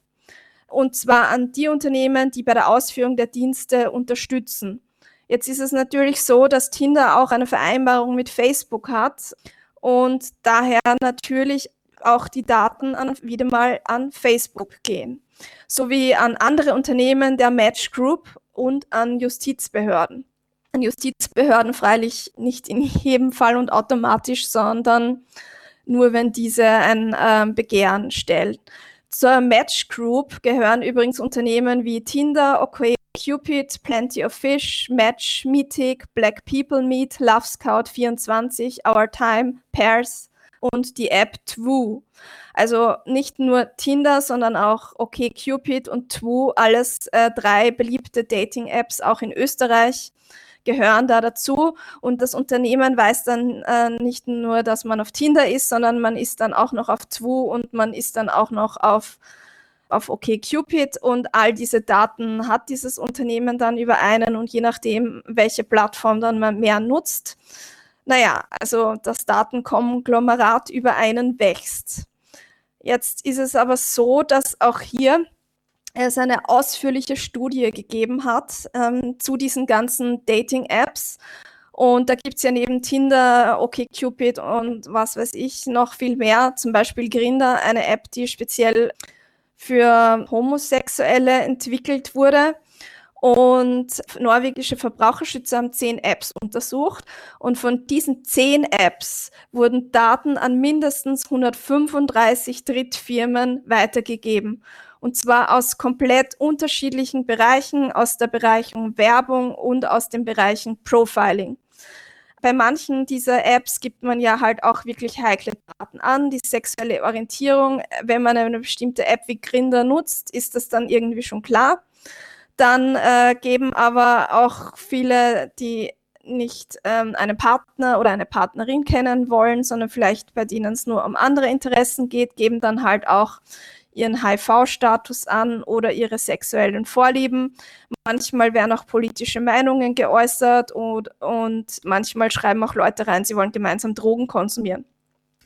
Und zwar an die Unternehmen, die bei der Ausführung der Dienste unterstützen. Jetzt ist es natürlich so, dass Tinder auch eine Vereinbarung mit Facebook hat und daher natürlich auch die Daten an, wieder mal an Facebook gehen, sowie an andere Unternehmen der Match Group und an Justizbehörden. An Justizbehörden freilich nicht in jedem Fall und automatisch, sondern nur wenn diese ein ähm, Begehren stellen. Zur Match Group gehören übrigens Unternehmen wie Tinder, OK Cupid, Plenty of Fish, Match, Meetic, Black People Meet, Love Scout 24, Our Time, Pairs und die App Twoo. Also nicht nur Tinder, sondern auch OK Cupid und Twoo, alles äh, drei beliebte Dating-Apps auch in Österreich gehören da dazu. Und das Unternehmen weiß dann äh, nicht nur, dass man auf Tinder ist, sondern man ist dann auch noch auf Twu und man ist dann auch noch auf auf OkCupid und all diese Daten hat dieses Unternehmen dann über einen und je nachdem, welche Plattform dann man mehr nutzt. Naja, also das Datenkonglomerat über einen wächst. Jetzt ist es aber so, dass auch hier es eine ausführliche Studie gegeben hat ähm, zu diesen ganzen Dating-Apps. Und da gibt es ja neben Tinder, OkCupid und was weiß ich noch viel mehr, zum Beispiel Grinder, eine App, die speziell für Homosexuelle entwickelt wurde. Und norwegische Verbraucherschützer haben zehn Apps untersucht. Und von diesen zehn Apps wurden Daten an mindestens 135 Drittfirmen weitergegeben. Und zwar aus komplett unterschiedlichen Bereichen, aus der Bereichung Werbung und aus den Bereichen Profiling. Bei manchen dieser Apps gibt man ja halt auch wirklich heikle Daten an, die sexuelle Orientierung. Wenn man eine bestimmte App wie Grinder nutzt, ist das dann irgendwie schon klar. Dann äh, geben aber auch viele, die nicht ähm, einen Partner oder eine Partnerin kennen wollen, sondern vielleicht bei denen es nur um andere Interessen geht, geben dann halt auch ihren HIV-Status an oder ihre sexuellen Vorlieben. Manchmal werden auch politische Meinungen geäußert und, und manchmal schreiben auch Leute rein, sie wollen gemeinsam Drogen konsumieren.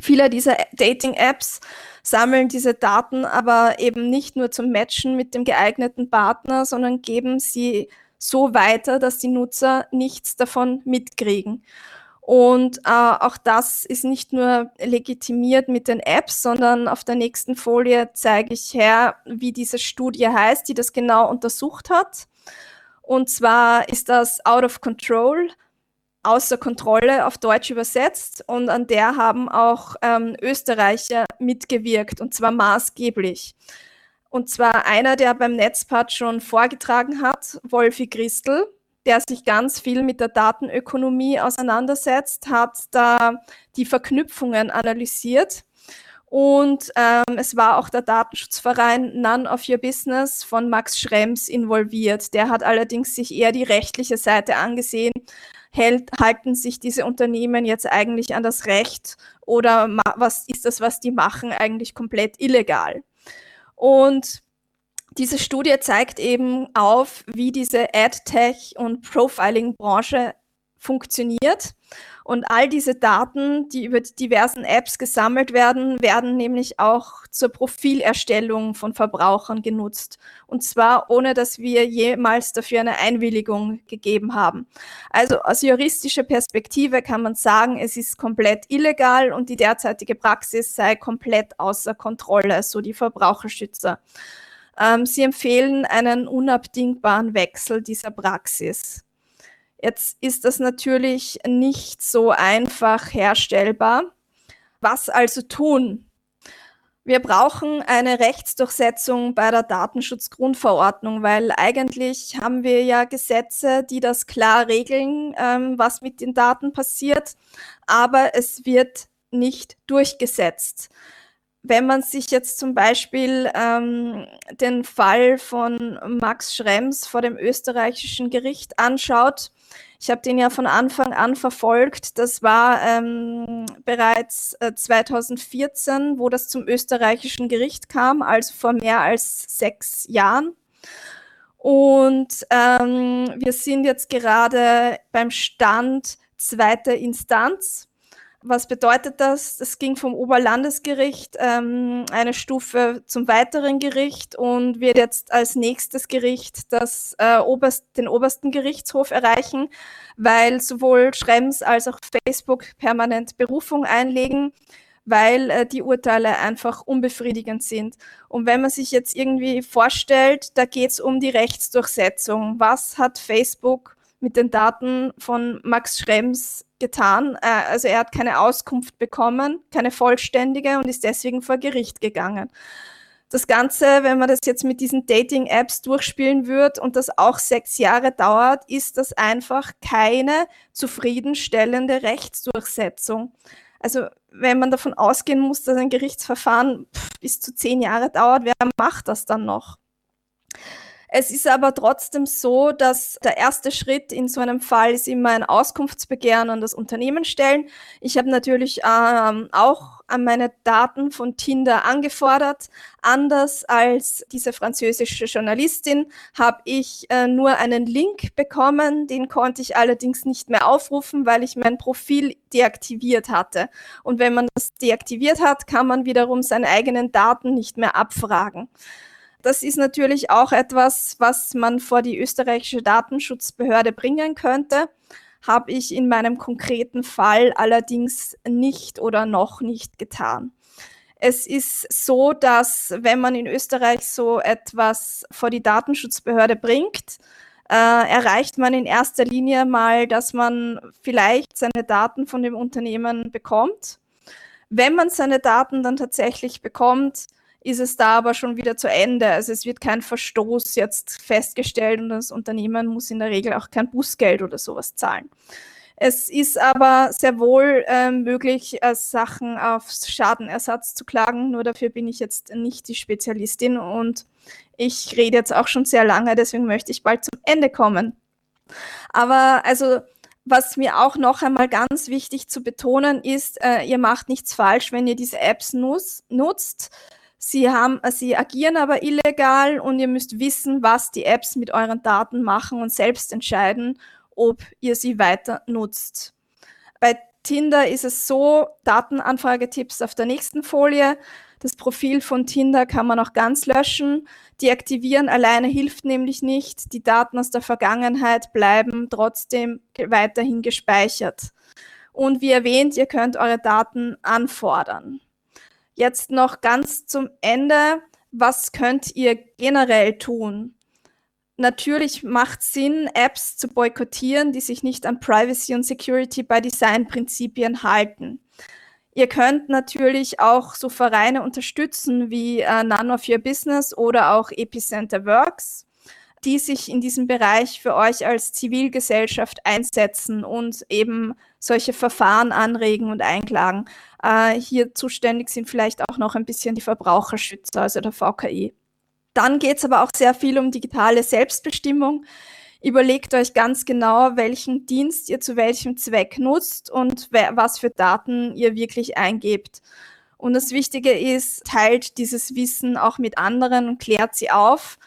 Viele dieser Dating-Apps sammeln diese Daten aber eben nicht nur zum Matchen mit dem geeigneten Partner, sondern geben sie so weiter, dass die Nutzer nichts davon mitkriegen. Und äh, auch das ist nicht nur legitimiert mit den Apps, sondern auf der nächsten Folie zeige ich her, wie diese Studie heißt, die das genau untersucht hat. Und zwar ist das Out of Control, außer Kontrolle auf Deutsch übersetzt. Und an der haben auch ähm, Österreicher mitgewirkt, und zwar maßgeblich. Und zwar einer, der beim Netzpart schon vorgetragen hat, Wolfi Christel, der sich ganz viel mit der Datenökonomie auseinandersetzt, hat da die Verknüpfungen analysiert. Und ähm, es war auch der Datenschutzverein None of Your Business von Max Schrems involviert. Der hat allerdings sich eher die rechtliche Seite angesehen. Hält, halten sich diese Unternehmen jetzt eigentlich an das Recht oder was ist das, was die machen, eigentlich komplett illegal? Und diese Studie zeigt eben auf, wie diese AdTech und Profiling-Branche funktioniert. Und all diese Daten, die über die diversen Apps gesammelt werden, werden nämlich auch zur Profilerstellung von Verbrauchern genutzt. Und zwar ohne, dass wir jemals dafür eine Einwilligung gegeben haben. Also aus juristischer Perspektive kann man sagen, es ist komplett illegal und die derzeitige Praxis sei komplett außer Kontrolle, so die Verbraucherschützer. Ähm, sie empfehlen einen unabdingbaren Wechsel dieser Praxis. Jetzt ist das natürlich nicht so einfach herstellbar. Was also tun? Wir brauchen eine Rechtsdurchsetzung bei der Datenschutzgrundverordnung, weil eigentlich haben wir ja Gesetze, die das klar regeln, ähm, was mit den Daten passiert, aber es wird nicht durchgesetzt wenn man sich jetzt zum Beispiel ähm, den Fall von Max Schrems vor dem österreichischen Gericht anschaut, ich habe den ja von Anfang an verfolgt. Das war ähm, bereits äh, 2014, wo das zum österreichischen Gericht kam, also vor mehr als sechs Jahren. Und ähm, wir sind jetzt gerade beim Stand zweiter Instanz. Was bedeutet das? Das ging vom Oberlandesgericht ähm, eine Stufe zum weiteren Gericht und wird jetzt als nächstes Gericht das, äh, oberst, den obersten Gerichtshof erreichen, weil sowohl Schrems als auch Facebook permanent Berufung einlegen, weil äh, die Urteile einfach unbefriedigend sind. Und wenn man sich jetzt irgendwie vorstellt, da geht es um die Rechtsdurchsetzung. Was hat Facebook mit den Daten von Max Schrems getan. Äh, also er hat keine Auskunft bekommen, keine vollständige und ist deswegen vor Gericht gegangen. Das Ganze, wenn man das jetzt mit diesen Dating-Apps durchspielen wird und das auch sechs Jahre dauert, ist das einfach keine zufriedenstellende Rechtsdurchsetzung. Also wenn man davon ausgehen muss, dass ein Gerichtsverfahren bis zu zehn Jahre dauert, wer macht das dann noch? Es ist aber trotzdem so, dass der erste Schritt in so einem Fall ist immer ein Auskunftsbegehren an das Unternehmen stellen. Ich habe natürlich ähm, auch an meine Daten von Tinder angefordert. Anders als diese französische Journalistin habe ich äh, nur einen Link bekommen. Den konnte ich allerdings nicht mehr aufrufen, weil ich mein Profil deaktiviert hatte. Und wenn man das deaktiviert hat, kann man wiederum seine eigenen Daten nicht mehr abfragen. Das ist natürlich auch etwas, was man vor die österreichische Datenschutzbehörde bringen könnte. Habe ich in meinem konkreten Fall allerdings nicht oder noch nicht getan. Es ist so, dass wenn man in Österreich so etwas vor die Datenschutzbehörde bringt, äh, erreicht man in erster Linie mal, dass man vielleicht seine Daten von dem Unternehmen bekommt. Wenn man seine Daten dann tatsächlich bekommt, ist es da aber schon wieder zu Ende. Also es wird kein Verstoß jetzt festgestellt und das Unternehmen muss in der Regel auch kein Bußgeld oder sowas zahlen. Es ist aber sehr wohl äh, möglich, äh, Sachen auf Schadenersatz zu klagen, nur dafür bin ich jetzt nicht die Spezialistin und ich rede jetzt auch schon sehr lange, deswegen möchte ich bald zum Ende kommen. Aber also was mir auch noch einmal ganz wichtig zu betonen ist, äh, ihr macht nichts falsch, wenn ihr diese Apps nutzt. Sie, haben, sie agieren aber illegal und ihr müsst wissen, was die Apps mit euren Daten machen und selbst entscheiden, ob ihr sie weiter nutzt. Bei Tinder ist es so, Datenanfragetipps auf der nächsten Folie. Das Profil von Tinder kann man auch ganz löschen. Deaktivieren alleine hilft nämlich nicht. Die Daten aus der Vergangenheit bleiben trotzdem weiterhin gespeichert. Und wie erwähnt, ihr könnt eure Daten anfordern. Jetzt noch ganz zum Ende. Was könnt ihr generell tun? Natürlich macht Sinn, Apps zu boykottieren, die sich nicht an Privacy und Security by Design Prinzipien halten. Ihr könnt natürlich auch so Vereine unterstützen wie äh, None of Your Business oder auch Epicenter Works, die sich in diesem Bereich für euch als Zivilgesellschaft einsetzen und eben solche Verfahren anregen und einklagen. Äh, hier zuständig sind vielleicht auch noch ein bisschen die Verbraucherschützer, also der VKI. Dann geht es aber auch sehr viel um digitale Selbstbestimmung. Überlegt euch ganz genau, welchen Dienst ihr zu welchem Zweck nutzt und was für Daten ihr wirklich eingebt. Und das Wichtige ist, teilt dieses Wissen auch mit anderen und klärt sie auf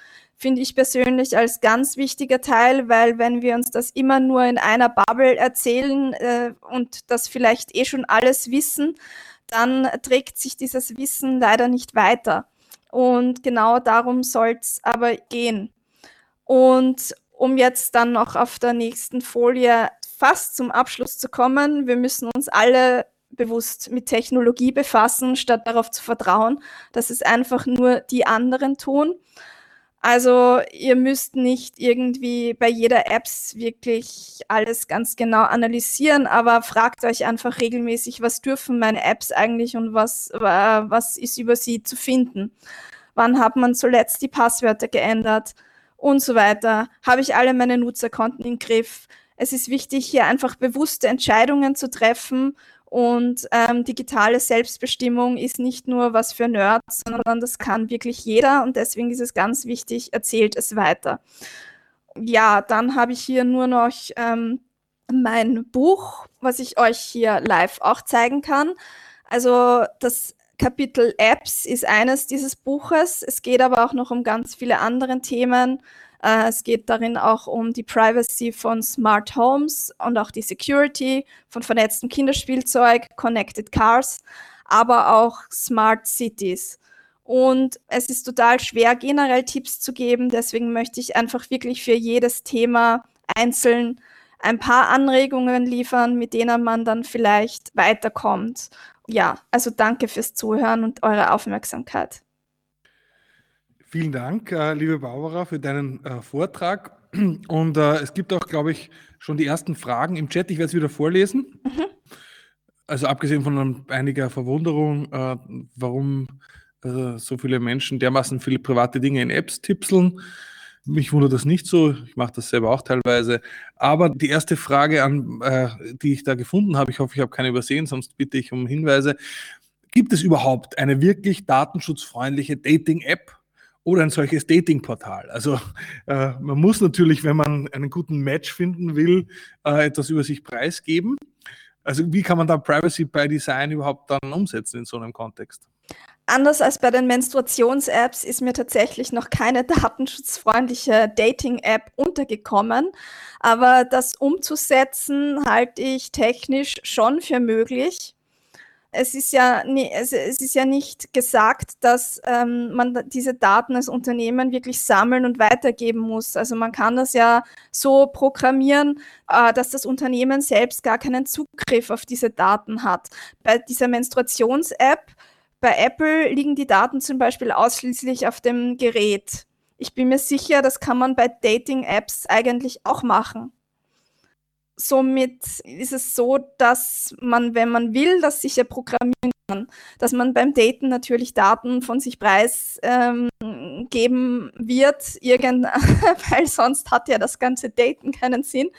finde ich persönlich als ganz wichtiger Teil, weil wenn wir uns das immer nur in einer Bubble erzählen äh, und das vielleicht eh schon alles wissen, dann trägt sich dieses Wissen leider nicht weiter. Und genau darum soll es aber gehen. Und um jetzt dann noch auf der nächsten Folie fast zum Abschluss zu kommen, wir müssen uns alle bewusst mit Technologie befassen, statt darauf zu vertrauen, dass es einfach nur die anderen tun. Also ihr müsst nicht irgendwie bei jeder Apps wirklich alles ganz genau analysieren, aber fragt euch einfach regelmäßig, was dürfen meine Apps eigentlich und was, was ist über sie zu finden. Wann hat man zuletzt die Passwörter geändert und so weiter. Habe ich alle meine Nutzerkonten im Griff? Es ist wichtig, hier einfach bewusste Entscheidungen zu treffen und ähm, digitale Selbstbestimmung ist nicht nur was für Nerds, sondern das kann wirklich jeder und deswegen ist es ganz wichtig, erzählt es weiter. Ja, dann habe ich hier nur noch ähm, mein Buch, was ich euch hier live auch zeigen kann. Also das Kapitel Apps ist eines dieses Buches. Es geht aber auch noch um ganz viele andere Themen. Äh, es geht darin auch um die Privacy von Smart Homes und auch die Security von vernetztem Kinderspielzeug, Connected Cars, aber auch Smart Cities. Und es ist total schwer, generell Tipps zu geben. Deswegen möchte ich einfach wirklich für jedes Thema einzeln ein paar Anregungen liefern, mit denen man dann vielleicht weiterkommt. Ja, also danke fürs Zuhören und eure Aufmerksamkeit. Vielen Dank, äh, liebe Barbara, für deinen äh, Vortrag. *clears throat* Und äh, es gibt auch, glaube ich, schon die ersten Fragen im Chat. Ich werde es wieder vorlesen. Mhm. Also abgesehen von einiger Verwunderung, warum so viele Menschen dermaßen viele private Dinge in Apps tipseln. Mich wundert das nicht so. Ich mache das selber auch teilweise. Aber die erste Frage, an, die ich da gefunden habe, ich hoffe, ich habe keine übersehen, sonst bitte ich um Hinweise. Gibt es überhaupt eine wirklich datenschutzfreundliche Dating-App? Oder ein solches Datingportal. Also äh, man muss natürlich, wenn man einen guten Match finden will, äh, etwas über sich preisgeben. Also wie kann man da Privacy by Design überhaupt dann umsetzen in so einem Kontext? Anders als bei den Menstruations-Apps ist mir tatsächlich noch keine *laughs* datenschutzfreundliche Dating-App untergekommen. Aber das umzusetzen halte ich technisch schon für möglich es ist ja, es, ist ja nicht gesagt, dass ähm, man diese Daten als Unternehmen wirklich sammeln und weitergeben muss. Also man kann das ja so programmieren, äh, dass das Unternehmen selbst gar keinen Zugriff auf diese Daten hat. Bei dieser Menstruations-App bei Apple liegen die Daten zum Beispiel ausschließlich auf dem Gerät. Ich bin mir sicher, das kann man bei Dating-Apps eigentlich auch machen somit ist es so, dass man, wenn man will, das sicher programmieren kann, dass man beim Daten natürlich Daten von sich preisgeben ähm, wird, irgend, *laughs* weil sonst hat ja das ganze Daten keinen Sinn,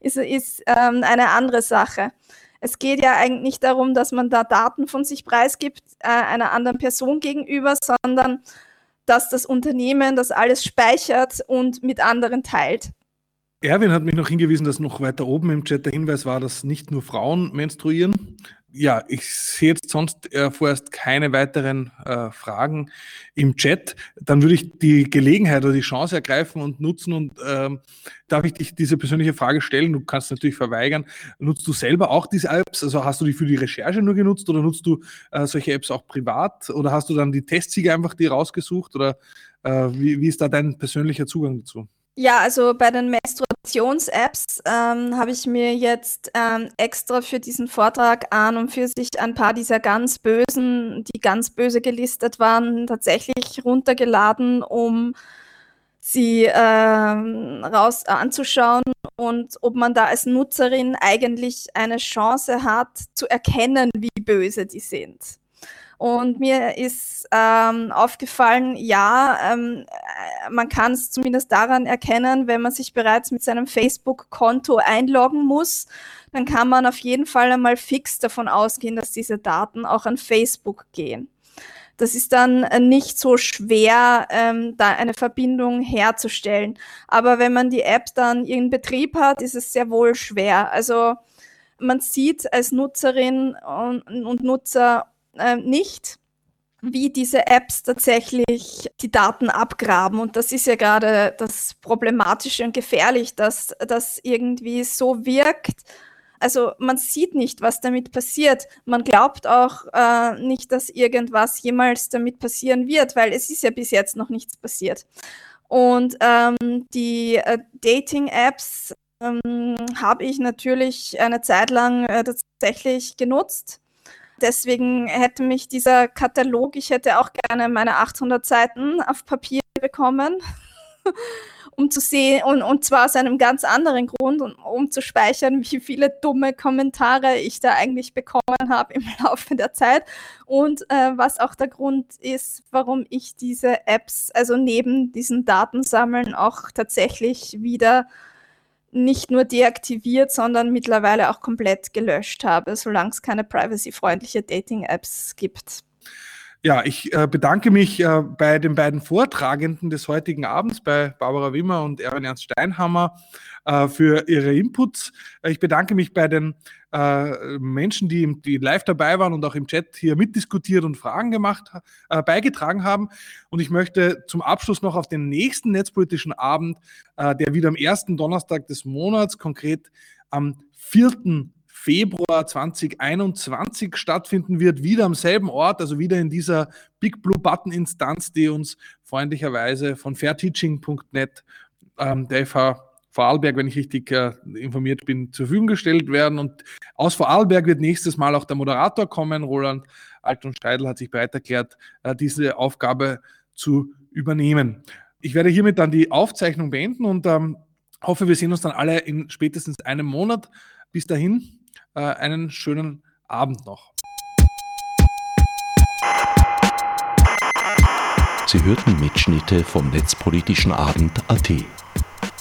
ist, ist ähm, eine andere Sache. Es geht ja eigentlich nicht darum, dass man da Daten von sich preisgibt äh, einer anderen Person gegenüber, sondern dass das Unternehmen das alles speichert und mit anderen teilt. Erwin hat mich noch hingewiesen, dass noch weiter oben im Chat der Hinweis war, dass nicht nur Frauen menstruieren. Ja, ich sehe jetzt sonst äh, vorerst keine weiteren äh, Fragen im Chat. Dann würde ich die Gelegenheit oder die Chance ergreifen und nutzen und ähm, darf ich dich diese persönliche Frage stellen? Du kannst natürlich verweigern. Nutzt du selber auch diese Apps? Also hast du die für die Recherche nur genutzt oder nutzt du äh, solche Apps auch privat? Oder hast du dann die Testsiege einfach dir rausgesucht? Oder äh, wie, wie ist da dein persönlicher Zugang dazu? Ja, also bei den Menstruations-Apps ähm, habe ich mir jetzt ähm, extra für diesen Vortrag an und für sich ein paar dieser ganz bösen, die ganz böse gelistet waren, tatsächlich runtergeladen, um sie ähm, raus anzuschauen und ob man da als Nutzerin eigentlich eine Chance hat zu erkennen, wie böse die sind. Und mir ist ähm, aufgefallen, ja, ähm, äh, man kann es zumindest daran erkennen, wenn man sich bereits mit seinem Facebook-Konto einloggen muss, dann kann man auf jeden Fall einmal fix davon ausgehen, dass diese Daten auch an Facebook gehen. Das ist dann äh, nicht so schwer, ähm, da eine Verbindung herzustellen. Aber wenn man die App dann in Betrieb hat, ist es sehr wohl schwer. Also man sieht als Nutzerin und, und Nutzer äh, nicht, wie diese Apps tatsächlich die Daten abgraben. Und das ist ja gerade das Problematische und gefährlich, dass das irgendwie so wirkt. Also man sieht nicht, was damit passiert. Man glaubt auch äh, nicht, dass irgendwas jemals damit passieren wird, weil es ist ja bis jetzt noch nichts passiert. Und ähm, die äh, Dating-Apps ähm, habe ich natürlich eine Zeit lang äh, tatsächlich genutzt Deswegen hätte mich dieser Katalog, ich hätte auch gerne meine 800 Seiten auf Papier bekommen, *laughs* um zu sehen, und, und zwar aus einem ganz anderen Grund, um, um zu speichern, wie viele dumme Kommentare ich da eigentlich bekommen habe im *laughs* Laufe der Zeit. Und äh, was auch der Grund ist, warum ich diese Apps, also neben diesen Datensammeln auch tatsächlich wieder nicht nur deaktiviert, sondern mittlerweile auch komplett gelöscht habe, solange es keine privacy-freundliche Dating-Apps gibt. Ja, ich äh, bedanke mich äh, bei den beiden Vortragenden des heutigen Abends, bei Barbara Wimmer und Erwin Ernst Steinhammer, für ihre Inputs. Äh, ich bedanke mich bei den äh, Menschen, die, live dabei waren und auch im Chat hier mitdiskutiert und Fragen gemacht, äh, beigetragen haben. Und ich möchte zum Abschluss noch auf den nächsten netzpolitischen Abend, der wieder am ersten Donnerstag des Monats, konkret am 4. Februar 2021 stattfinden wird, wieder am selben Ort, also wieder in dieser Big Blue Button Instanz, die uns freundlicherweise von fairteaching.net ähm, der FH Vorarlberg, wenn ich richtig äh, informiert bin, zur Verfügung gestellt werden. Und aus Vorarlberg wird nächstes Mal auch der Moderator kommen. Roland Alton Steidl hat sich bereit erklärt, äh, diese Aufgabe zu übernehmen. Ich werde hiermit dann die Aufzeichnung beenden und ähm, hoffe, wir sehen uns dann alle in spätestens einem Monat. Bis dahin, äh, einen schönen Abend noch. Sie hörten Mitschnitte vom Netzpolitischen Abend AT.